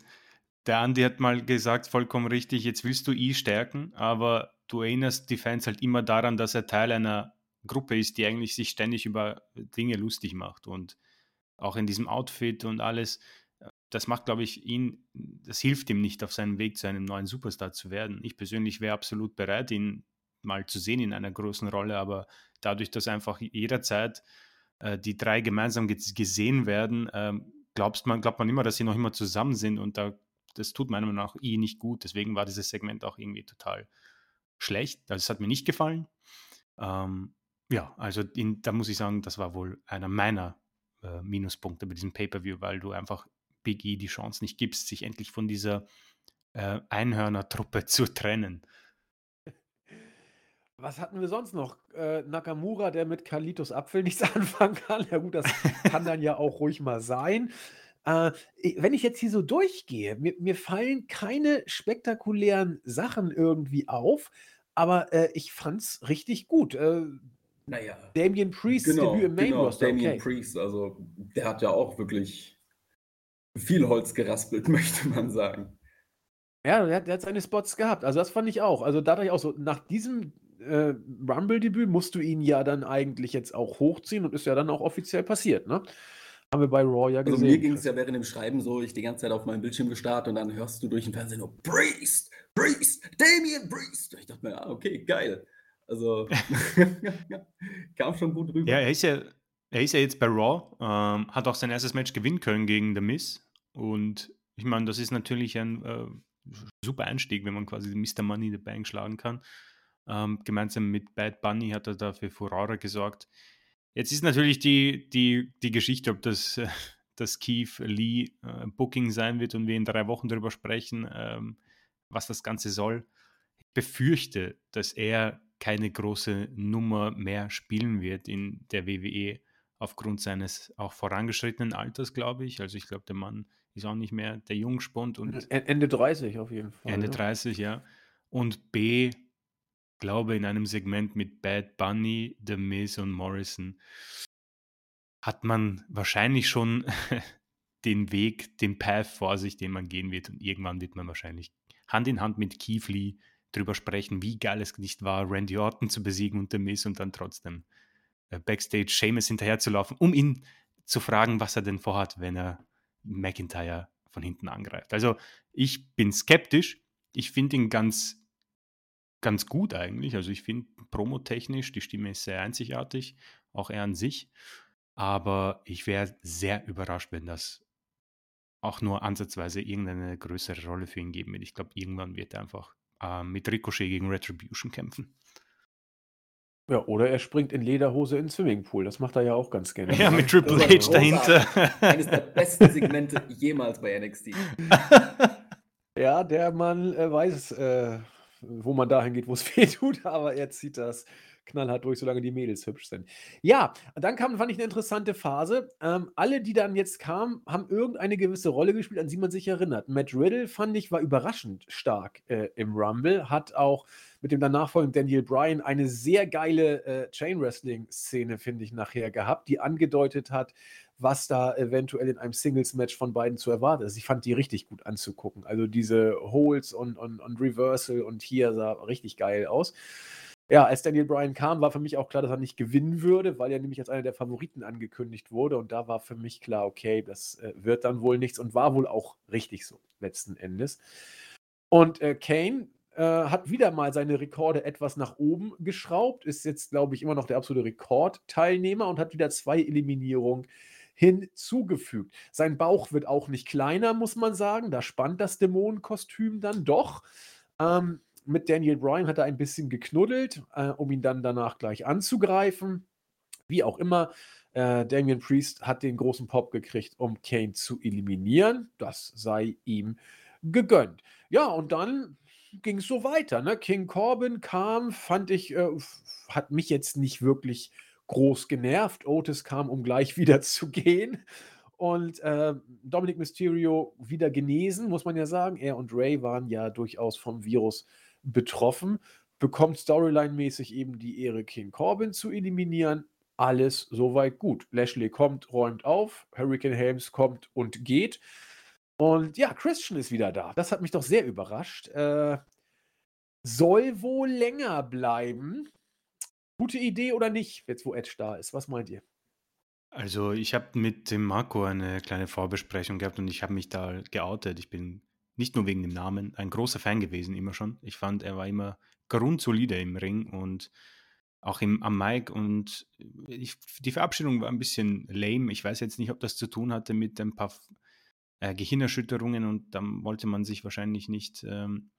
der Andy hat mal gesagt, vollkommen richtig, jetzt willst du E stärken, aber du erinnerst die Fans halt immer daran, dass er Teil einer Gruppe ist, die eigentlich sich ständig über Dinge lustig macht und auch in diesem Outfit und alles. Das macht, glaube ich, ihn, das hilft ihm nicht auf seinem Weg zu einem neuen Superstar zu werden. Ich persönlich wäre absolut bereit, ihn mal zu sehen in einer großen Rolle, aber dadurch, dass einfach jederzeit äh, die drei gemeinsam gesehen werden, ähm, glaubst man, glaubt man immer, dass sie noch immer zusammen sind und da, das tut meiner Meinung nach eh nicht gut. Deswegen war dieses Segment auch irgendwie total schlecht. Also es hat mir nicht gefallen. Ähm, ja, also in, da muss ich sagen, das war wohl einer meiner äh, Minuspunkte bei diesem Pay-Per-View, weil du einfach Big E die Chance nicht gibst, sich endlich von dieser äh, Einhörner-Truppe zu trennen. Was hatten wir sonst noch? Äh, Nakamura, der mit Kalitos Apfel nichts anfangen kann. Ja gut, das kann dann ja auch ruhig mal sein. Äh, wenn ich jetzt hier so durchgehe, mir, mir fallen keine spektakulären Sachen irgendwie auf, aber äh, ich fand's richtig gut. Äh, naja. Damien Priest genau, Debüt im Main genau, Roster. Damien Okay. Priest, also der hat ja auch wirklich viel Holz geraspelt, möchte man sagen. Ja, der, hat- der hat seine Spots gehabt. Also das fand ich auch. Also dadurch auch so, nach diesem äh, Rumble-Debüt musst du ihn ja dann eigentlich jetzt auch hochziehen und ist ja dann auch offiziell passiert, ne? Haben wir bei Raw ja Also gesehen. mir ging es ja während dem Schreiben so, ich die ganze Zeit auf meinem Bildschirm gestarrt und dann hörst du durch den Fernsehen nur Priest, Priest, Damien Priest. Und ich dachte mir, ah, okay, geil. Also kam schon gut rüber. Ja, er ist ja, er ist ja jetzt bei Raw, ähm, hat auch sein erstes Match gewinnen können gegen The Miz. Und ich meine, das ist natürlich ein äh, super Einstieg, wenn man quasi Mr. Money in the Bank schlagen kann. Ähm, gemeinsam mit Bad Bunny hat er da für Furore gesorgt. Jetzt ist natürlich die, die, die Geschichte, ob das, äh, das Keith Lee äh, Booking sein wird und wir in drei Wochen darüber sprechen, ähm, was das Ganze soll. Ich befürchte, dass er keine große Nummer mehr spielen wird in der WWE aufgrund seines auch vorangeschrittenen Alters, glaube ich. Also ich glaube, der Mann ist auch nicht mehr der Jungspund und En- Ende 30 auf jeden Fall. Ende ne? 30, ja. Und B, glaube in einem Segment mit Bad Bunny, The Miz und Morrison hat man wahrscheinlich schon den Weg, den Path vor sich, den man gehen wird. Und irgendwann wird man wahrscheinlich Hand in Hand mit Keith Lee drüber sprechen, wie geil es nicht war, Randy Orton zu besiegen und The Miz und dann trotzdem äh, Backstage Seamus hinterherzulaufen, um ihn zu fragen, was er denn vorhat, wenn er McIntyre von hinten angreift. Also ich bin skeptisch. Ich finde ihn ganz, ganz gut eigentlich. Also ich finde promotechnisch, die Stimme ist sehr einzigartig, auch er an sich. Aber ich wäre sehr überrascht, wenn das auch nur ansatzweise irgendeine größere Rolle für ihn geben wird. Ich glaube, irgendwann wird er einfach äh, mit Ricochet gegen Retribution kämpfen. Ja, oder er springt in Lederhose in den Swimmingpool. Das macht er ja auch ganz gerne. Ja, mal. mit Triple H dahinter. Eines der besten Segmente jemals bei NXT. Ja, der Mann äh, weiß, äh, wo man dahin geht, wo es weh tut, aber er zieht das knallhart durch, solange die Mädels hübsch sind. Ja, dann kam, fand ich eine interessante Phase. Ähm, alle, die dann jetzt kamen, haben irgendeine gewisse Rolle gespielt, an die man sich erinnert. Matt Riddle, fand ich, war überraschend stark äh, im Rumble, hat auch mit dem danach folgenden Daniel Bryan eine sehr geile äh, Chain-Wrestling-Szene, finde ich, nachher gehabt, die angedeutet hat, was da eventuell in einem Singles-Match von beiden zu erwarten ist. Ich fand die richtig gut anzugucken. Also diese Holes und, und, und Reversal und hier sah richtig geil aus. Ja, als Daniel Bryan kam, war für mich auch klar, dass er nicht gewinnen würde, weil er nämlich als einer der Favoriten angekündigt wurde. Und da war für mich klar, okay, das äh, wird dann wohl nichts und war wohl auch richtig so, letzten Endes. Und äh, Kane äh, hat wieder mal seine Rekorde etwas nach oben geschraubt, ist jetzt, glaube ich, immer noch der absolute Rekordteilnehmer und hat wieder zwei Eliminierungen hinzugefügt. Sein Bauch wird auch nicht kleiner, muss man sagen. Da spannt das Dämonenkostüm dann doch. Ähm, mit Daniel Bryan hat er ein bisschen geknuddelt, äh, um ihn dann danach gleich anzugreifen. Wie auch immer, äh, Damian Priest hat den großen Pop gekriegt, um Kane zu eliminieren. Das sei ihm gegönnt. Ja, und dann ging es so weiter. Ne? King Corbin kam, fand ich, äh, hat mich jetzt nicht wirklich groß genervt. Otis kam, um gleich wieder zu gehen. Und äh, Dominic Mysterio wieder genesen, muss man ja sagen. Er und Ray waren ja durchaus vom Virus betroffen. Bekommt Storyline-mäßig eben die Ehre, King Corbin zu eliminieren. Alles soweit gut. Lashley kommt, räumt auf. Hurricane Helms kommt und geht. Und ja, Christian ist wieder da. Das hat mich doch sehr überrascht. Äh, soll wohl länger bleiben. Gute Idee oder nicht, jetzt wo Edge da ist? Was meint ihr? Also, ich habe mit dem Marco eine kleine Vorbesprechung gehabt und ich habe mich da geoutet. Ich bin nicht nur wegen dem Namen ein großer Fan gewesen, immer schon. Ich fand, er war immer grundsolide im Ring und auch im, am Mic und ich, die Verabschiedung war ein bisschen lame. Ich weiß jetzt nicht, ob das zu tun hatte mit ein paar äh, Gehirnerschütterungen und dann wollte man sich wahrscheinlich nicht, ähm,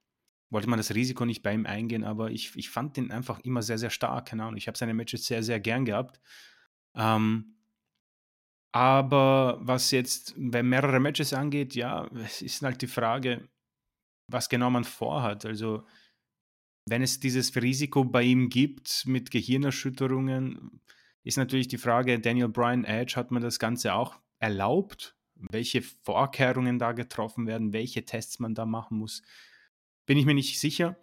wollte man das Risiko nicht bei ihm eingehen, aber ich, ich fand den einfach immer sehr, sehr stark. Keine Ahnung, ich habe seine Matches sehr, sehr gern gehabt. Ähm, aber was jetzt wenn mehrere Matches angeht, ja, es ist halt die Frage, was genau man vorhat. Also, wenn es dieses Risiko bei ihm gibt mit Gehirnerschütterungen, ist natürlich die Frage, Daniel Bryan Edge, hat man das Ganze auch erlaubt? Welche Vorkehrungen da getroffen werden, welche Tests man da machen muss, bin ich mir nicht sicher.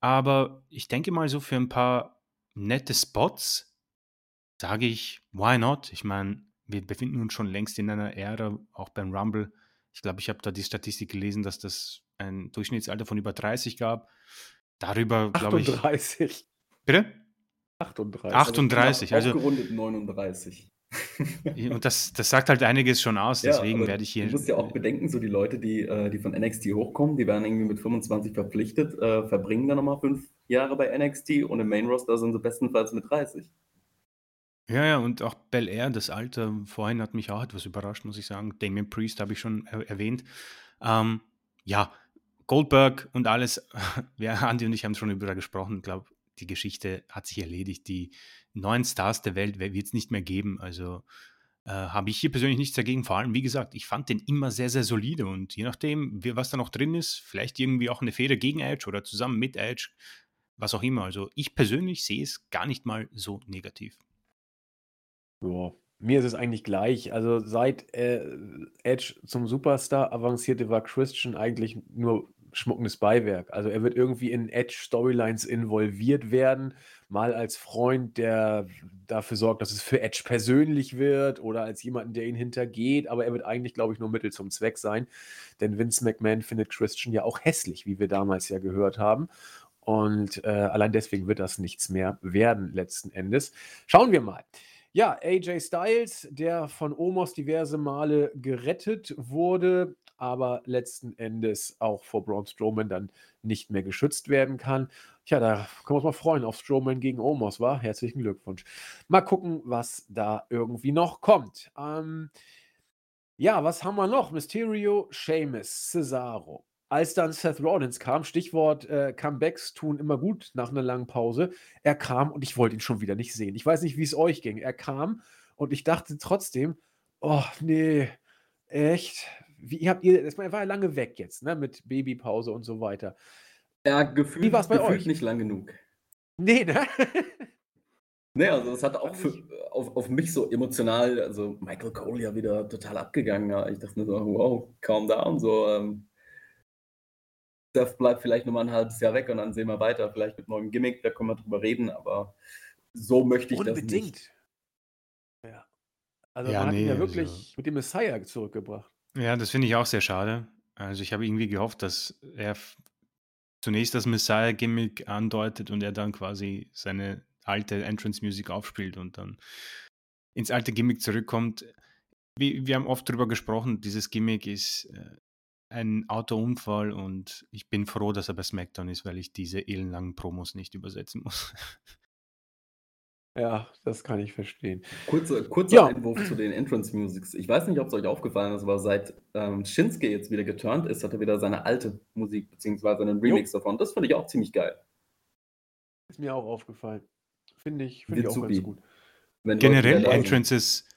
Aber ich denke mal, so für ein paar nette Spots sage ich, why not? Ich meine, wir befinden uns schon längst in einer Ära, auch beim Rumble. Ich glaube, ich habe da die Statistik gelesen, dass das ein Durchschnittsalter von über 30 gab. Darüber, glaube ich. 38. Bitte? 38. 38, also. Aufgerundet 39. und das, das sagt halt einiges schon aus, Ja, deswegen aber werde ich hier. Du musst ja auch bedenken, so die Leute, die, äh, die von NXT hochkommen, die werden irgendwie mit 25 verpflichtet, äh, verbringen dann nochmal fünf Jahre bei NXT und im Main Roster sind sie bestenfalls mit 30. Ja, ja, und auch Bel Air, das Alter, vorhin hat mich auch etwas überrascht, muss ich sagen. Damien Priest habe ich schon er erwähnt. Ähm, ja, Goldberg und alles, ja, Andi und ich haben schon darüber gesprochen. Ich glaube, die Geschichte hat sich erledigt. Die neuen Stars der Welt wird es nicht mehr geben. Also äh, habe ich hier persönlich nichts dagegen. Vor allem, wie gesagt, ich fand den immer sehr, sehr solide und je nachdem, was da noch drin ist, vielleicht irgendwie auch eine Feder gegen Edge oder zusammen mit Edge, was auch immer. Also ich persönlich sehe es gar nicht mal so negativ. Ja, mir ist es eigentlich gleich. Also seit äh, Edge zum Superstar avancierte, war Christian eigentlich nur schmuckendes Beiwerk. Also er wird irgendwie in Edge-Storylines involviert werden, mal als Freund, der dafür sorgt, dass es für Edge persönlich wird oder als jemanden, der ihn hintergeht, aber er wird eigentlich, glaube ich, nur Mittel zum Zweck sein, denn Vince McMahon findet Christian ja auch hässlich, wie wir damals ja gehört haben. Und äh, allein deswegen wird das nichts mehr werden, letzten Endes. Schauen wir mal. Ja, AJ Styles, der von Omos diverse Male gerettet wurde, aber letzten Endes auch vor Braun Strowman dann nicht mehr geschützt werden kann. Tja, da können wir uns mal freuen auf Strowman gegen Omos, war? Herzlichen Glückwunsch. Mal gucken, was da irgendwie noch kommt. Ähm, ja, was haben wir noch? Mysterio, Sheamus, Cesaro. Als dann Seth Rollins kam, Stichwort äh, Comebacks tun immer gut nach einer langen Pause, er kam und ich wollte ihn schon wieder nicht sehen. Ich weiß nicht, wie es euch ging. Er kam und ich dachte trotzdem, oh nee, echt? Wie habt ihr, das war ja lange weg jetzt, ne, mit Babypause und so weiter. Ja, gefühlt, Wie war's bei gefühlt euch? nicht lang genug. Nee, ne? Nee, also das hat auch für, auf, auf mich so emotional, also Michael Cole ja wieder total abgegangen. Ja. Ich dachte mir so, wow, calm down. So, ähm, Seth bleibt vielleicht nochmal ein halbes Jahr weg und dann sehen wir weiter. Vielleicht mit neuem Gimmick, da können wir drüber reden, aber so möchte ich das nicht. Unbedingt. Ja. Also Ja, man hat ihn nee, ja also- wirklich mit dem Messiah zurückgebracht. Ja, das finde ich auch sehr schade. Also ich habe irgendwie gehofft, dass er zunächst das Messiah-Gimmick andeutet und er dann quasi seine alte Entrance-Music aufspielt und dann ins alte Gimmick zurückkommt. Wir, wir haben oft darüber gesprochen, dieses Gimmick ist äh, ein Autounfall und ich bin froh, dass er bei SmackDown ist, weil ich diese ellenlangen Promos nicht übersetzen muss. Ja, das kann ich verstehen. Kurzer, kurzer Ja. Einwurf zu den Entrance Musics. Ich weiß nicht, ob es euch aufgefallen ist, aber seit ähm, Shinsuke jetzt wieder geturnt ist, hat er wieder seine alte Musik, beziehungsweise einen Remix davon. Das finde ich auch ziemlich geil. Ist mir auch aufgefallen. Finde ich, finde ich auch ganz gut. Wenn Generell. Entrances,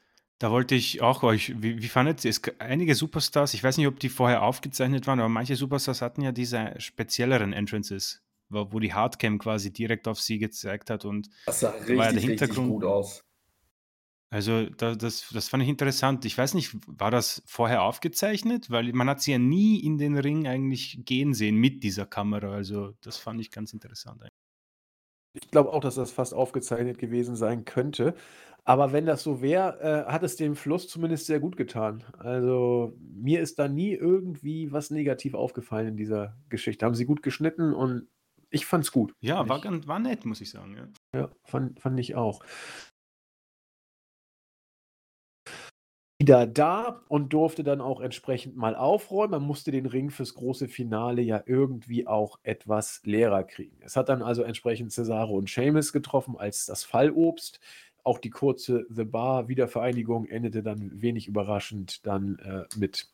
da wollte ich auch euch, wie, wie fandet ihr es? Einige Superstars, ich weiß nicht, ob die vorher aufgezeichnet waren, aber manche Superstars hatten ja diese spezielleren Entrances, wo, wo die Hardcam quasi direkt auf sie gezeigt hat und Das sah war ja richtig, der richtig Hintergrund- gut aus. also da, das, das fand ich interessant. Ich weiß nicht, war das vorher aufgezeichnet? Weil man hat sie ja nie in den Ring eigentlich gehen sehen mit dieser Kamera. Also das fand ich ganz interessant. Ich glaube auch, dass das fast aufgezeichnet gewesen sein könnte. Aber wenn das so wäre, äh, hat es dem Fluss zumindest sehr gut getan. Also mir ist da nie irgendwie was negativ aufgefallen in dieser Geschichte. Haben sie gut geschnitten und ich fand's gut. Ja, war, Ich- ganz, war nett, muss ich sagen. Ja. Ja, fand, fand ich auch. Wieder da und durfte dann auch entsprechend mal aufräumen. Man musste den Ring fürs große Finale ja irgendwie auch etwas leerer kriegen. Es hat dann also entsprechend Cesaro und Seamus getroffen als das Fallobst. Auch die kurze The Bar Wiedervereinigung endete dann wenig überraschend dann äh, mit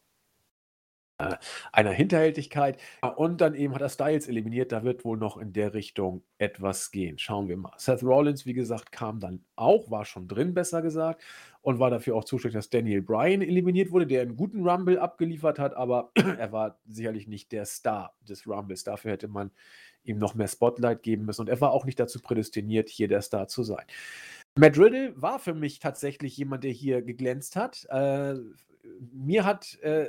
einer Hinterhältigkeit. Und dann eben hat er Styles eliminiert. Da wird wohl noch in der Richtung etwas gehen. Schauen wir mal. Seth Rollins, wie gesagt, kam dann auch, war schon drin, besser gesagt, und war dafür auch zuständig, dass Daniel Bryan eliminiert wurde, der einen guten Rumble abgeliefert hat, aber er war sicherlich nicht der Star des Rumbles. Dafür hätte man ihm noch mehr Spotlight geben müssen. Und er war auch nicht dazu prädestiniert, hier der Star zu sein. Matt Riddle war für mich tatsächlich jemand, der hier geglänzt hat. Äh, mir hat, äh,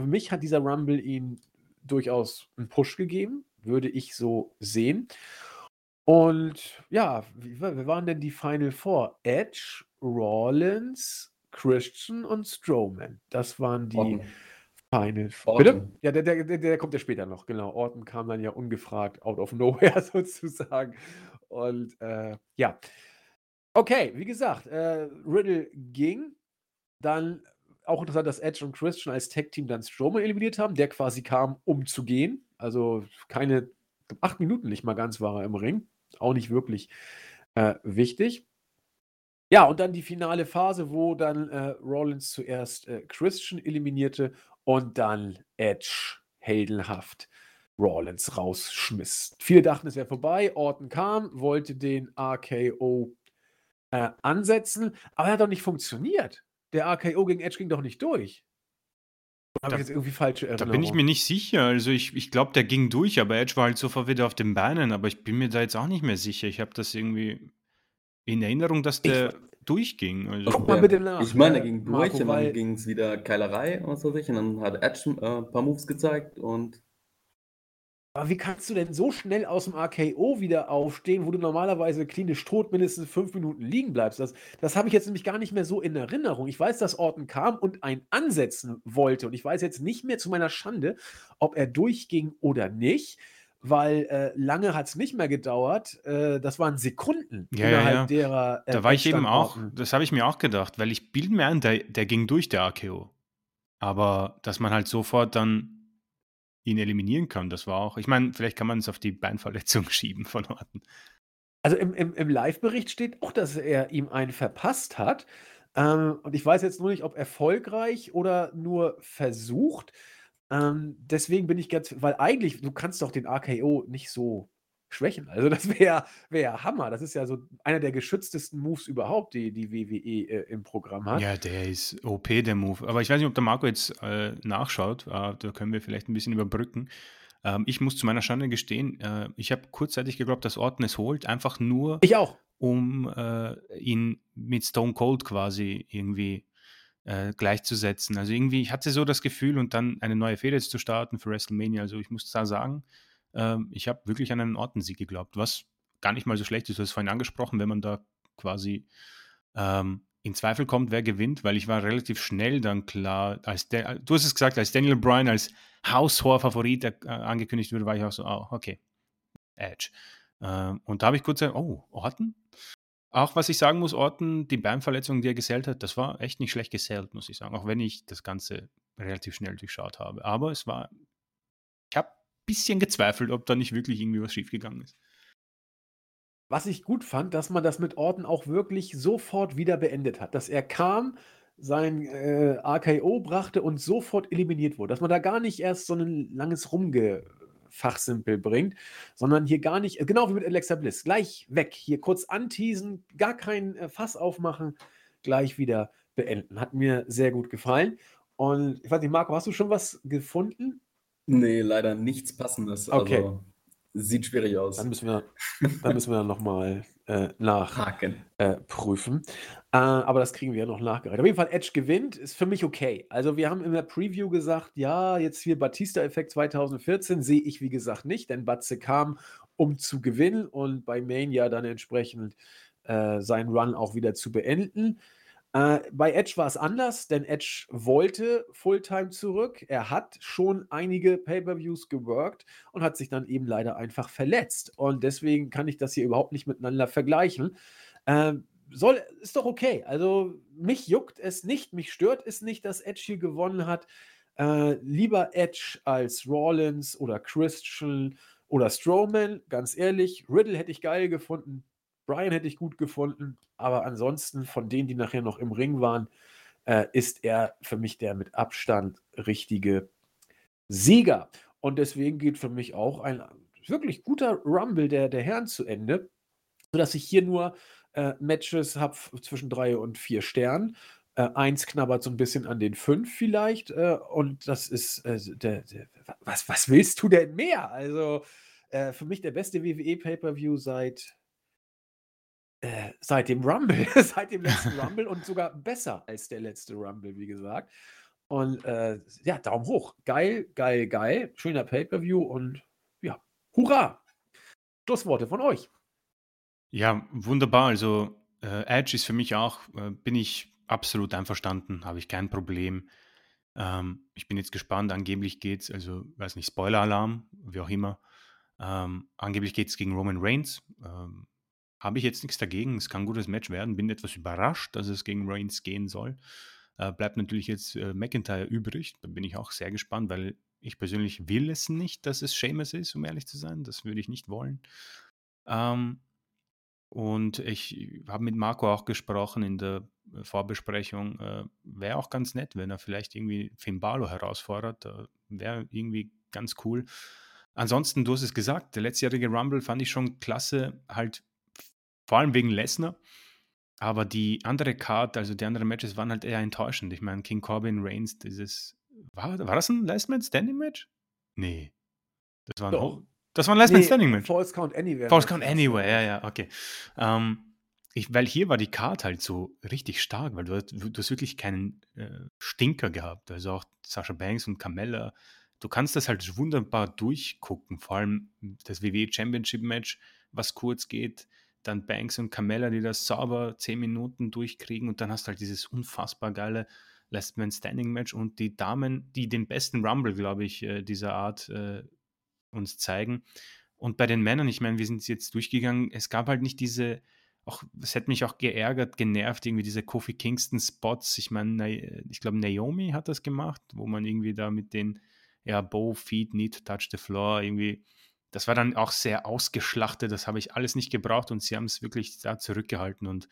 für mich hat dieser Rumble ihn durchaus einen Push gegeben, würde ich so sehen. Und ja, wie waren denn die Final Four? Edge, Rollins, Christian und Strowman. Das waren die Orton. Final Four. Bitte? Ja, der, der, der, der kommt ja später noch, genau. Orton kam dann ja ungefragt out of nowhere sozusagen. Und äh, ja. Okay, wie gesagt, äh, Riddle ging. Dann auch interessant, dass Edge und Christian als Tag-Team dann Strowman eliminiert haben, der quasi kam, um zu gehen. Also keine acht Minuten nicht mal ganz war er im Ring. Auch nicht wirklich äh, wichtig. Ja, und dann die finale Phase, wo dann äh, Rollins zuerst äh, Christian eliminierte und dann Edge heldenhaft Rollins rausschmiss. Viele dachten, es wäre vorbei. Orton kam, wollte den RKO äh, ansetzen, aber er hat doch nicht funktioniert. Der RKO gegen Edge ging doch nicht durch. Habe Da- ich jetzt irgendwie falsche Da Erinnerung? bin ich mir nicht sicher. Also ich, ich glaube, der ging durch, aber Edge war halt sofort wieder auf den Beinen. Aber ich bin mir da jetzt auch nicht mehr sicher. Ich habe das irgendwie in Erinnerung, dass Ich- der durchging. Also, Guck mal bitte nach. Ich meine, er äh, ging durch Marco, und dann ging es wieder Keilerei und so sich. Und dann hat Edge äh, ein paar Moves gezeigt und Aber wie kannst du denn so schnell aus dem RKO wieder aufstehen, wo du normalerweise klinisch tot mindestens fünf Minuten liegen bleibst? Das, das habe ich jetzt nämlich gar nicht mehr so in Erinnerung. Ich weiß, dass Orton kam und einen ansetzen wollte. Und ich weiß jetzt nicht mehr zu meiner Schande, ob er durchging oder nicht, weil äh, lange hat es nicht mehr gedauert. Äh, das waren Sekunden Ja, ja, innerhalb ja. derer. äh, da war ich eben auch, das habe ich mir auch gedacht, weil ich bilde mir ein, der, der ging durch, der AKO. Aber dass man halt sofort dann ihn eliminieren kann, das war auch, ich meine, vielleicht kann man es auf die Beinverletzung schieben von Orten. Also im, im, im Live-Bericht steht auch, dass er ihm einen verpasst hat. Ähm, und ich weiß jetzt nur nicht, ob erfolgreich oder nur versucht. Ähm, deswegen bin ich ganz, weil eigentlich, du kannst doch den RKO nicht so schwächen. Also das wäre wär Hammer. Das ist ja so einer der geschütztesten Moves überhaupt, die die WWE äh, im Programm hat. Ja, der ist OP, der Move. Aber ich weiß nicht, ob der Marco jetzt äh, nachschaut. Äh, da können wir vielleicht ein bisschen überbrücken. Ähm, ich muss zu meiner Schande gestehen, äh, ich habe kurzzeitig geglaubt, dass Orton es holt, einfach nur, Ich auch. um äh, ihn mit Stone Cold quasi irgendwie äh, gleichzusetzen. Also irgendwie, ich hatte so das Gefühl und dann eine neue Fehde zu starten für WrestleMania. Also ich muss da sagen, ähm, ich habe wirklich an einen Orton-Sieg geglaubt, was gar nicht mal so schlecht ist. Du hast es vorhin angesprochen, wenn man da quasi ähm, in Zweifel kommt, wer gewinnt, weil ich war relativ schnell dann klar, als der, du hast es gesagt, als Daniel Bryan als haushoher Favorit äh, angekündigt wurde, war ich auch so, oh, okay, Edge. Ähm, und da habe ich kurz gesagt, oh, Orton? Auch was ich sagen muss, Orton, die Beinverletzung, die er gesellt hat, das war echt nicht schlecht gesellt, muss ich sagen, auch wenn ich das Ganze relativ schnell durchschaut habe. Aber es war, ich habe bisschen gezweifelt, ob da nicht wirklich irgendwie was schiefgegangen ist. Was ich gut fand, dass man das mit Orton auch wirklich sofort wieder beendet hat. Dass er kam, sein äh, RKO brachte und sofort eliminiert wurde. Dass man da gar nicht erst so ein langes Rumgefachsimpel bringt, sondern hier gar nicht, genau wie mit Alexa Bliss, gleich weg. Hier kurz anteasen, gar kein äh, Fass aufmachen, gleich wieder beenden. Hat mir sehr gut gefallen. Und ich weiß nicht, Marco, hast du schon was gefunden? Nee, leider nichts Passendes. Okay. Also sieht schwierig aus. Dann müssen wir, dann müssen wir dann nochmal äh, nach. Haken. äh, prüfen. Äh, aber das kriegen wir ja noch nachgereicht. Auf jeden Fall, Edge gewinnt, ist für mich okay. Also, wir haben in der Preview gesagt, ja, jetzt hier Batista-Effekt 2014 sehe ich, wie gesagt, nicht, denn Batze kam, um zu gewinnen und bei Mania dann entsprechend äh, seinen Run auch wieder zu beenden. Äh, bei Edge war es anders, denn Edge wollte Fulltime zurück. Er hat schon einige Pay-per-Views geworkt und hat sich dann eben leider einfach verletzt. Und deswegen kann ich das hier überhaupt nicht miteinander vergleichen. Ähm, soll, ist doch okay. Also mich juckt es nicht, mich stört es nicht, dass Edge hier gewonnen hat. Äh, lieber Edge als Rollins oder Christian oder Strowman, ganz ehrlich. Riddle hätte ich geil gefunden. Brian hätte ich gut gefunden, aber ansonsten von denen, die nachher noch im Ring waren, äh, ist er für mich der mit Abstand richtige Sieger. Und deswegen geht für mich auch ein wirklich guter Rumble der, der Herren zu Ende, sodass ich hier nur äh, Matches habe zwischen drei und vier Sternen. Äh, eins knabbert so ein bisschen an den fünf vielleicht. Äh, und das ist, äh, der, der, was, was willst du denn mehr? Also äh, für mich der beste WWE Pay-Per-View seit äh, seit dem Rumble, seit dem letzten Rumble und sogar besser als der letzte Rumble, wie gesagt. Und äh, ja, Daumen hoch. Geil, geil, geil. Schöner Pay-Per-View und ja, hurra! Schlussworte von euch. Ja, wunderbar. Also äh, Edge ist für mich auch, äh, bin ich absolut einverstanden, habe ich kein Problem. Ähm, ich bin jetzt gespannt, angeblich geht es, also weiß nicht, Spoiler-Alarm, wie auch immer. Ähm, angeblich geht es gegen Roman Reigns. Ähm, habe ich jetzt nichts dagegen. Es kann ein gutes Match werden. Bin etwas überrascht, dass es gegen Reigns gehen soll. Äh, bleibt natürlich jetzt äh, McIntyre übrig. Da bin ich auch sehr gespannt, weil ich persönlich will es nicht, dass es Seamus ist, um ehrlich zu sein. Das würde ich nicht wollen. Ähm, und ich habe mit Marco auch gesprochen in der äh, Vorbesprechung. Äh, Wäre auch ganz nett, wenn er vielleicht irgendwie Finn Balor herausfordert. Wäre irgendwie ganz cool. Ansonsten, du hast es gesagt, der letztjährige Rumble fand ich schon klasse. Halt vor allem wegen Lesnar. Aber die andere Card, also die anderen Matches waren halt eher enttäuschend. Ich meine, King Corbin, Reigns, dieses. War, war das ein Last Man Standing Match? Nee. Das war ein, Hoch, das war ein Last Man Standing Match. False Count Anywhere. False Count Anywhere, ja, ja, okay. Ähm, ich, weil hier war die Card halt so richtig stark, weil du, du, du hast wirklich keinen äh, Stinker gehabt. Also auch Sasha Banks und Carmella. Du kannst das halt wunderbar durchgucken. Vor allem das WWE Championship Match, was kurz geht dann Banks und Carmella, die das sauber 10 Minuten durchkriegen und dann hast du halt dieses unfassbar geile Last Man Standing Match und die Damen, die den besten Rumble, glaube ich, äh, dieser Art äh, uns zeigen. Und bei den Männern, ich meine, wir sind jetzt durchgegangen, es gab halt nicht diese, auch, es hätte mich auch geärgert, genervt, irgendwie diese Kofi Kingston Spots. Ich meine, ich glaube, Naomi hat das gemacht, wo man irgendwie da mit den, ja, Bow, Feet, Need to Touch the Floor irgendwie das war dann auch sehr ausgeschlachtet, das habe ich alles nicht gebraucht und sie haben es wirklich da zurückgehalten. Und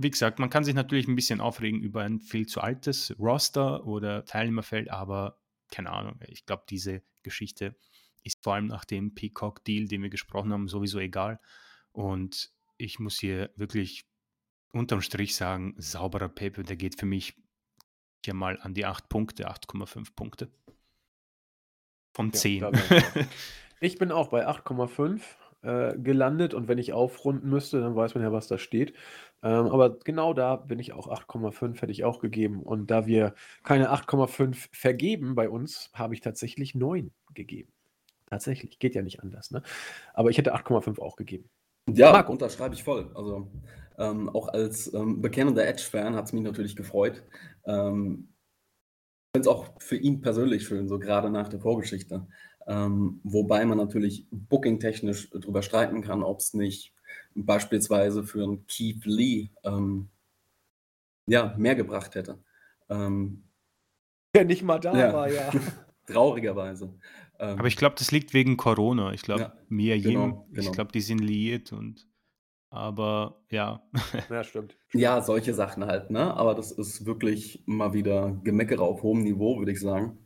wie gesagt, man kann sich natürlich ein bisschen aufregen über ein viel zu altes Roster oder Teilnehmerfeld, aber keine Ahnung, ich glaube, diese Geschichte ist vor allem nach dem Peacock-Deal, den wir gesprochen haben, sowieso egal. Und ich muss hier wirklich unterm Strich sagen, sauberer Paper, der geht für mich ja mal an die 8 Punkte, 8,5 Punkte. Von 10. Ja, ich bin auch bei 8,5 äh, gelandet und wenn ich aufrunden müsste, dann weiß man ja, was da steht. Ähm, aber genau da bin ich auch 8,5, hätte ich auch gegeben. Und da wir keine 8,5 vergeben bei uns, habe ich tatsächlich 9 gegeben. Tatsächlich, geht ja nicht anders. Ne? Aber ich hätte 8,5 auch gegeben. Ja, Marco. unterschreibe ich voll. Also ähm, auch als ähm, bekennender Edge-Fan hat es mich natürlich gefreut. Ähm, finde es auch für ihn persönlich schön, so gerade nach der Vorgeschichte. Ähm, wobei man natürlich booking-technisch darüber streiten kann, ob es nicht beispielsweise für einen Keith Lee ähm, ja, mehr gebracht hätte. Ähm, der nicht mal da ja. war, ja. Traurigerweise. Ähm, Aber ich glaube, das liegt wegen Corona. Ich glaube, ja, Mia Yim, genau, genau. ich glaube, die sind liiert und aber ja. Ja, stimmt. Ja, solche Sachen halt, ne? Aber das ist wirklich mal wieder Gemeckere auf hohem Niveau, würde ich sagen.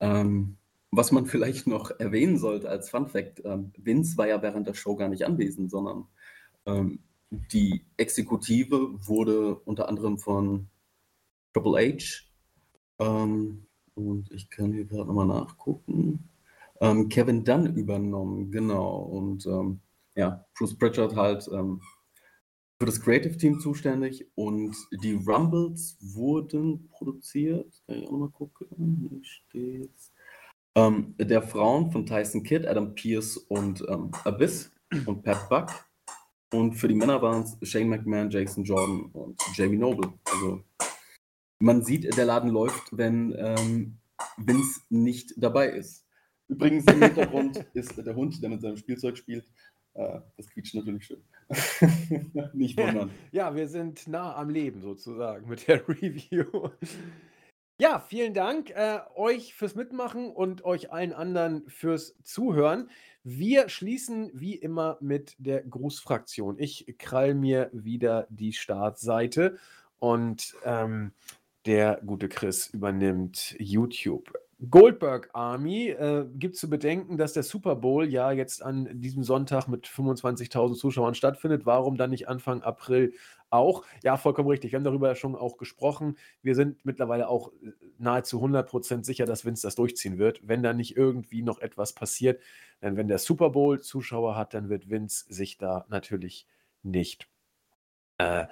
Ähm, was man vielleicht noch erwähnen sollte als Fun Fact, ähm, Vince war ja während der Show gar nicht anwesend, sondern ähm, die Exekutive wurde unter anderem von Triple H ähm, und ich kann hier gerade nochmal nachgucken. Ähm, Kevin Dunn übernommen, genau. Und ähm, ja, Bruce Pritchard halt ähm, für das Creative Team zuständig und die Rumbles wurden produziert. Kann ich auch nochmal gucken. Hier steht's. Ähm, der Frauen von Tyson Kidd, Adam Pierce und ähm, Abyss und Pat Buck. Und für die Männer waren es Shane McMahon, Jason Jordan und Jamie Noble. Also man sieht, der Laden läuft, wenn ähm, Vince nicht dabei ist. Übrigens im Hintergrund ist der Hund, der mit seinem Spielzeug spielt. Äh, das quietscht natürlich schön. nicht wundern. Ja, wir sind nah am Leben sozusagen mit der Review. Ja, vielen Dank äh, euch fürs Mitmachen und euch allen anderen fürs Zuhören. Wir schließen wie immer mit der Grußfraktion. Ich krall mir wieder die Startseite und ähm, der gute Chris übernimmt YouTube. Goldberg Army äh, gibt zu bedenken, dass der Super Bowl ja jetzt an diesem Sonntag mit 25.000 Zuschauern stattfindet. Warum dann nicht Anfang April auch? Ja, vollkommen richtig. Wir haben darüber schon auch gesprochen. Wir sind mittlerweile auch äh, nahezu 100% sicher, dass Vince das durchziehen wird. Wenn da nicht irgendwie noch etwas passiert, denn wenn der Super Bowl Zuschauer hat, dann wird Vince sich da natürlich nicht äh,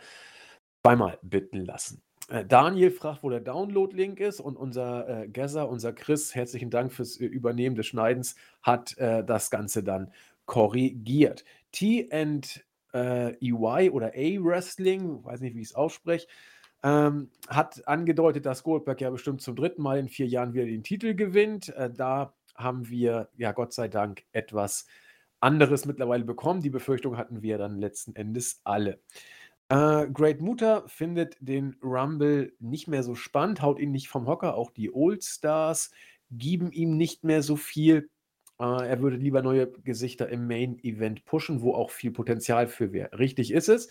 zweimal bitten lassen. Äh, Daniel fragt, wo der Download-Link ist und unser äh, Gazza, unser Chris, herzlichen Dank fürs äh, Übernehmen des Schneidens, hat äh, das Ganze dann korrigiert. T&EY äh, oder A-Wrestling, weiß nicht, wie ich es ausspreche, ähm, hat angedeutet, dass Goldberg ja bestimmt zum dritten Mal in vier Jahren wieder den Titel gewinnt. Äh, da haben wir, ja Gott sei Dank, etwas anderes mittlerweile bekommen. Die Befürchtung hatten wir dann letzten Endes alle. Äh, Great Muta findet den Rumble nicht mehr so spannend, haut ihn nicht vom Hocker. Auch die Old Stars geben ihm nicht mehr so viel. Äh, er würde lieber neue Gesichter im Main Event pushen, wo auch viel Potenzial für wäre. Richtig ist es.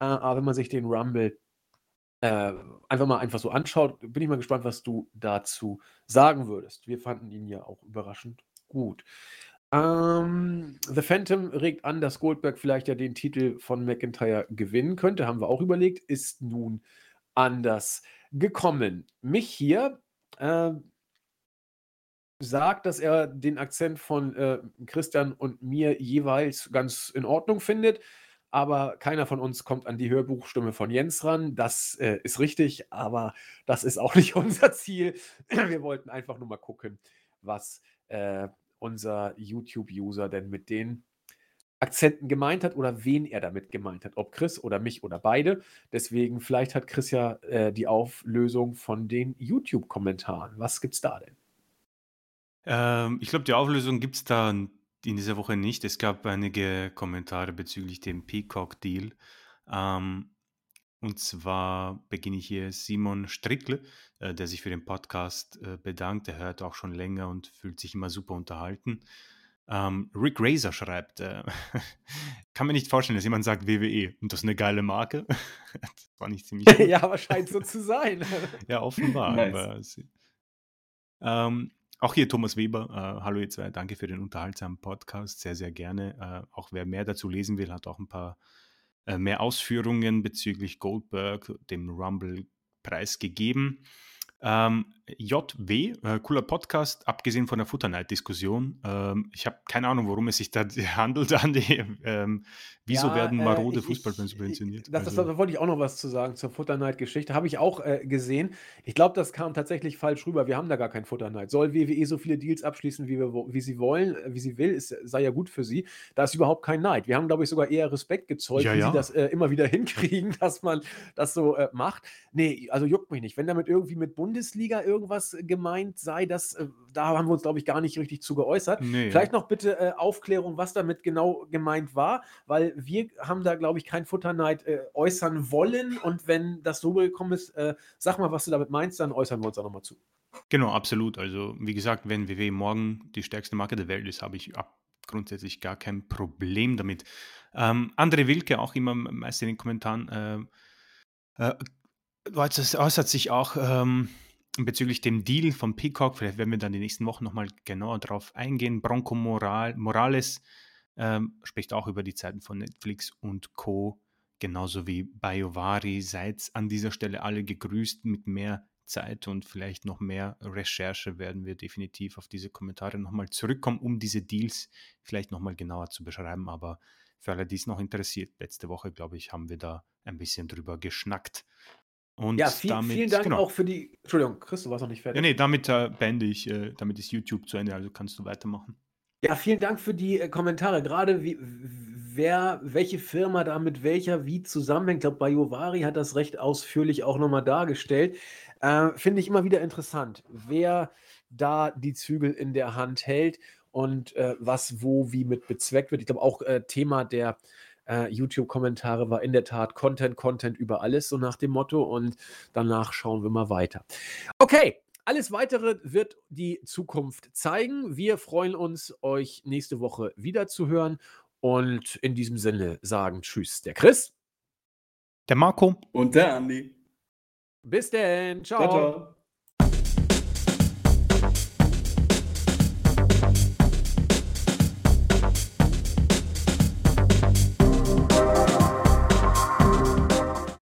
Äh, aber wenn man sich den Rumble äh, einfach mal einfach so anschaut, bin ich mal gespannt, was du dazu sagen würdest. Wir fanden ihn ja auch überraschend gut. Ähm, The Phantom regt an, dass Goldberg vielleicht ja den Titel von McIntyre gewinnen könnte. Haben wir auch überlegt. Ist nun anders gekommen. Mich hier äh, sagt, dass er den Akzent von äh, Christian und mir jeweils ganz in Ordnung findet. Aber keiner von uns kommt an die Hörbuchstimme von Jens ran. Das äh, ist richtig, aber das ist auch nicht unser Ziel. Wir wollten einfach nur mal gucken, was äh, unser YouTube-User denn mit den Akzenten gemeint hat oder wen er damit gemeint hat. Ob Chris oder mich oder beide. Deswegen, vielleicht hat Chris ja äh, die Auflösung von den YouTube-Kommentaren. Was gibt's da denn? Ähm, ich glaube, die Auflösung gibt es da in dieser Woche nicht. Es gab einige Kommentare bezüglich dem Peacock-Deal. Ähm, und zwar beginne ich hier Simon Strickle, äh, der sich für den Podcast äh, bedankt. Er hört auch schon länger und fühlt sich immer super unterhalten. Ähm, Rick Razor schreibt, äh, kann mir nicht vorstellen, dass jemand sagt WWE und das ist eine geile Marke. das war nicht ziemlich. Gut. ja, aber scheint so zu sein. ja, offenbar. Nice. Aber, ähm, auch hier Thomas Weber, äh, hallo ihr zwei, danke für den unterhaltsamen Podcast, sehr, sehr gerne. Äh, auch wer mehr dazu lesen will, hat auch ein paar äh, mehr Ausführungen bezüglich Goldberg, dem Rumble preisgegeben. Ähm, JW, äh, cooler Podcast, abgesehen von der Futter Night Diskussion. Ähm, ich habe keine Ahnung, worum es sich da handelt, Andi. Ähm, wieso ja, werden äh, marode äh, Fußballfans subventioniert? Das, also. da wollte ich auch noch was zu sagen zur Futter Night Geschichte. Habe ich auch äh, gesehen. Ich glaube, das kam tatsächlich falsch rüber. Wir haben da gar kein Futter Night. Soll WWE so viele Deals abschließen, wie, wir, wie sie wollen, äh, wie sie will, es sei ja gut für sie. Da ist überhaupt kein Neid. Wir haben, glaube ich, sogar eher Respekt gezollt, ja, wie ja. sie das äh, immer wieder hinkriegen, dass man das so macht. Nee, also juckt mich nicht. Wenn damit irgendwie mit Bundesliga irgendwie irgendwas gemeint sei, das, äh, da haben wir uns, glaube ich, gar nicht richtig zu geäußert. Nee. Vielleicht noch bitte äh, Aufklärung, was damit genau gemeint war, weil wir haben da, glaube ich, kein Futterneid äh, äußern wollen und wenn das so gekommen ist, äh, sag mal, was du damit meinst, dann äußern wir uns da nochmal zu. Genau, absolut. Also, wie gesagt, wenn WW morgen die stärkste Marke der Welt ist, habe ich ab grundsätzlich gar kein Problem damit. Ähm, André Wilke, auch immer meist in den Kommentaren, äh, äh, äußert sich auch ähm, bezüglich dem Deal von Peacock, vielleicht werden wir dann die nächsten Wochen nochmal genauer drauf eingehen. Bronco Moral, Morales ähm, spricht auch über die Zeiten von Netflix und Co. Genauso wie Bayovari. Seid an dieser Stelle alle gegrüßt mit mehr Zeit und vielleicht noch mehr Recherche werden wir definitiv auf diese Kommentare nochmal zurückkommen, um diese Deals vielleicht nochmal genauer zu beschreiben. Aber für alle, die es noch interessiert, letzte Woche, glaube ich, haben wir da ein bisschen drüber geschnackt. Und ja, viel, damit, vielen Dank genau. auch für die. Entschuldigung, Chris, du warst noch nicht fertig. Ja, nee, damit äh, beende ich, äh, damit ist YouTube zu Ende, also kannst du weitermachen. Ja, vielen Dank für die äh, Kommentare. Gerade wie, wer, welche Firma da mit welcher wie zusammenhängt. Ich glaube, Bayovari hat das recht ausführlich auch nochmal dargestellt. Äh, Finde ich immer wieder interessant, wer da die Zügel in der Hand hält und äh, was wo wie mit bezweckt wird. Ich glaube auch äh, Thema der äh, YouTube-Kommentare war in der Tat Content, Content über alles, so nach dem Motto. Und danach schauen wir mal weiter. Okay, alles weitere wird die Zukunft zeigen. Wir freuen uns, euch nächste Woche wieder zu hören. Und in diesem Sinne sagen Tschüss, der Chris. Der Marco. Und der Andi. Bis denn. ciao. ciao, ciao.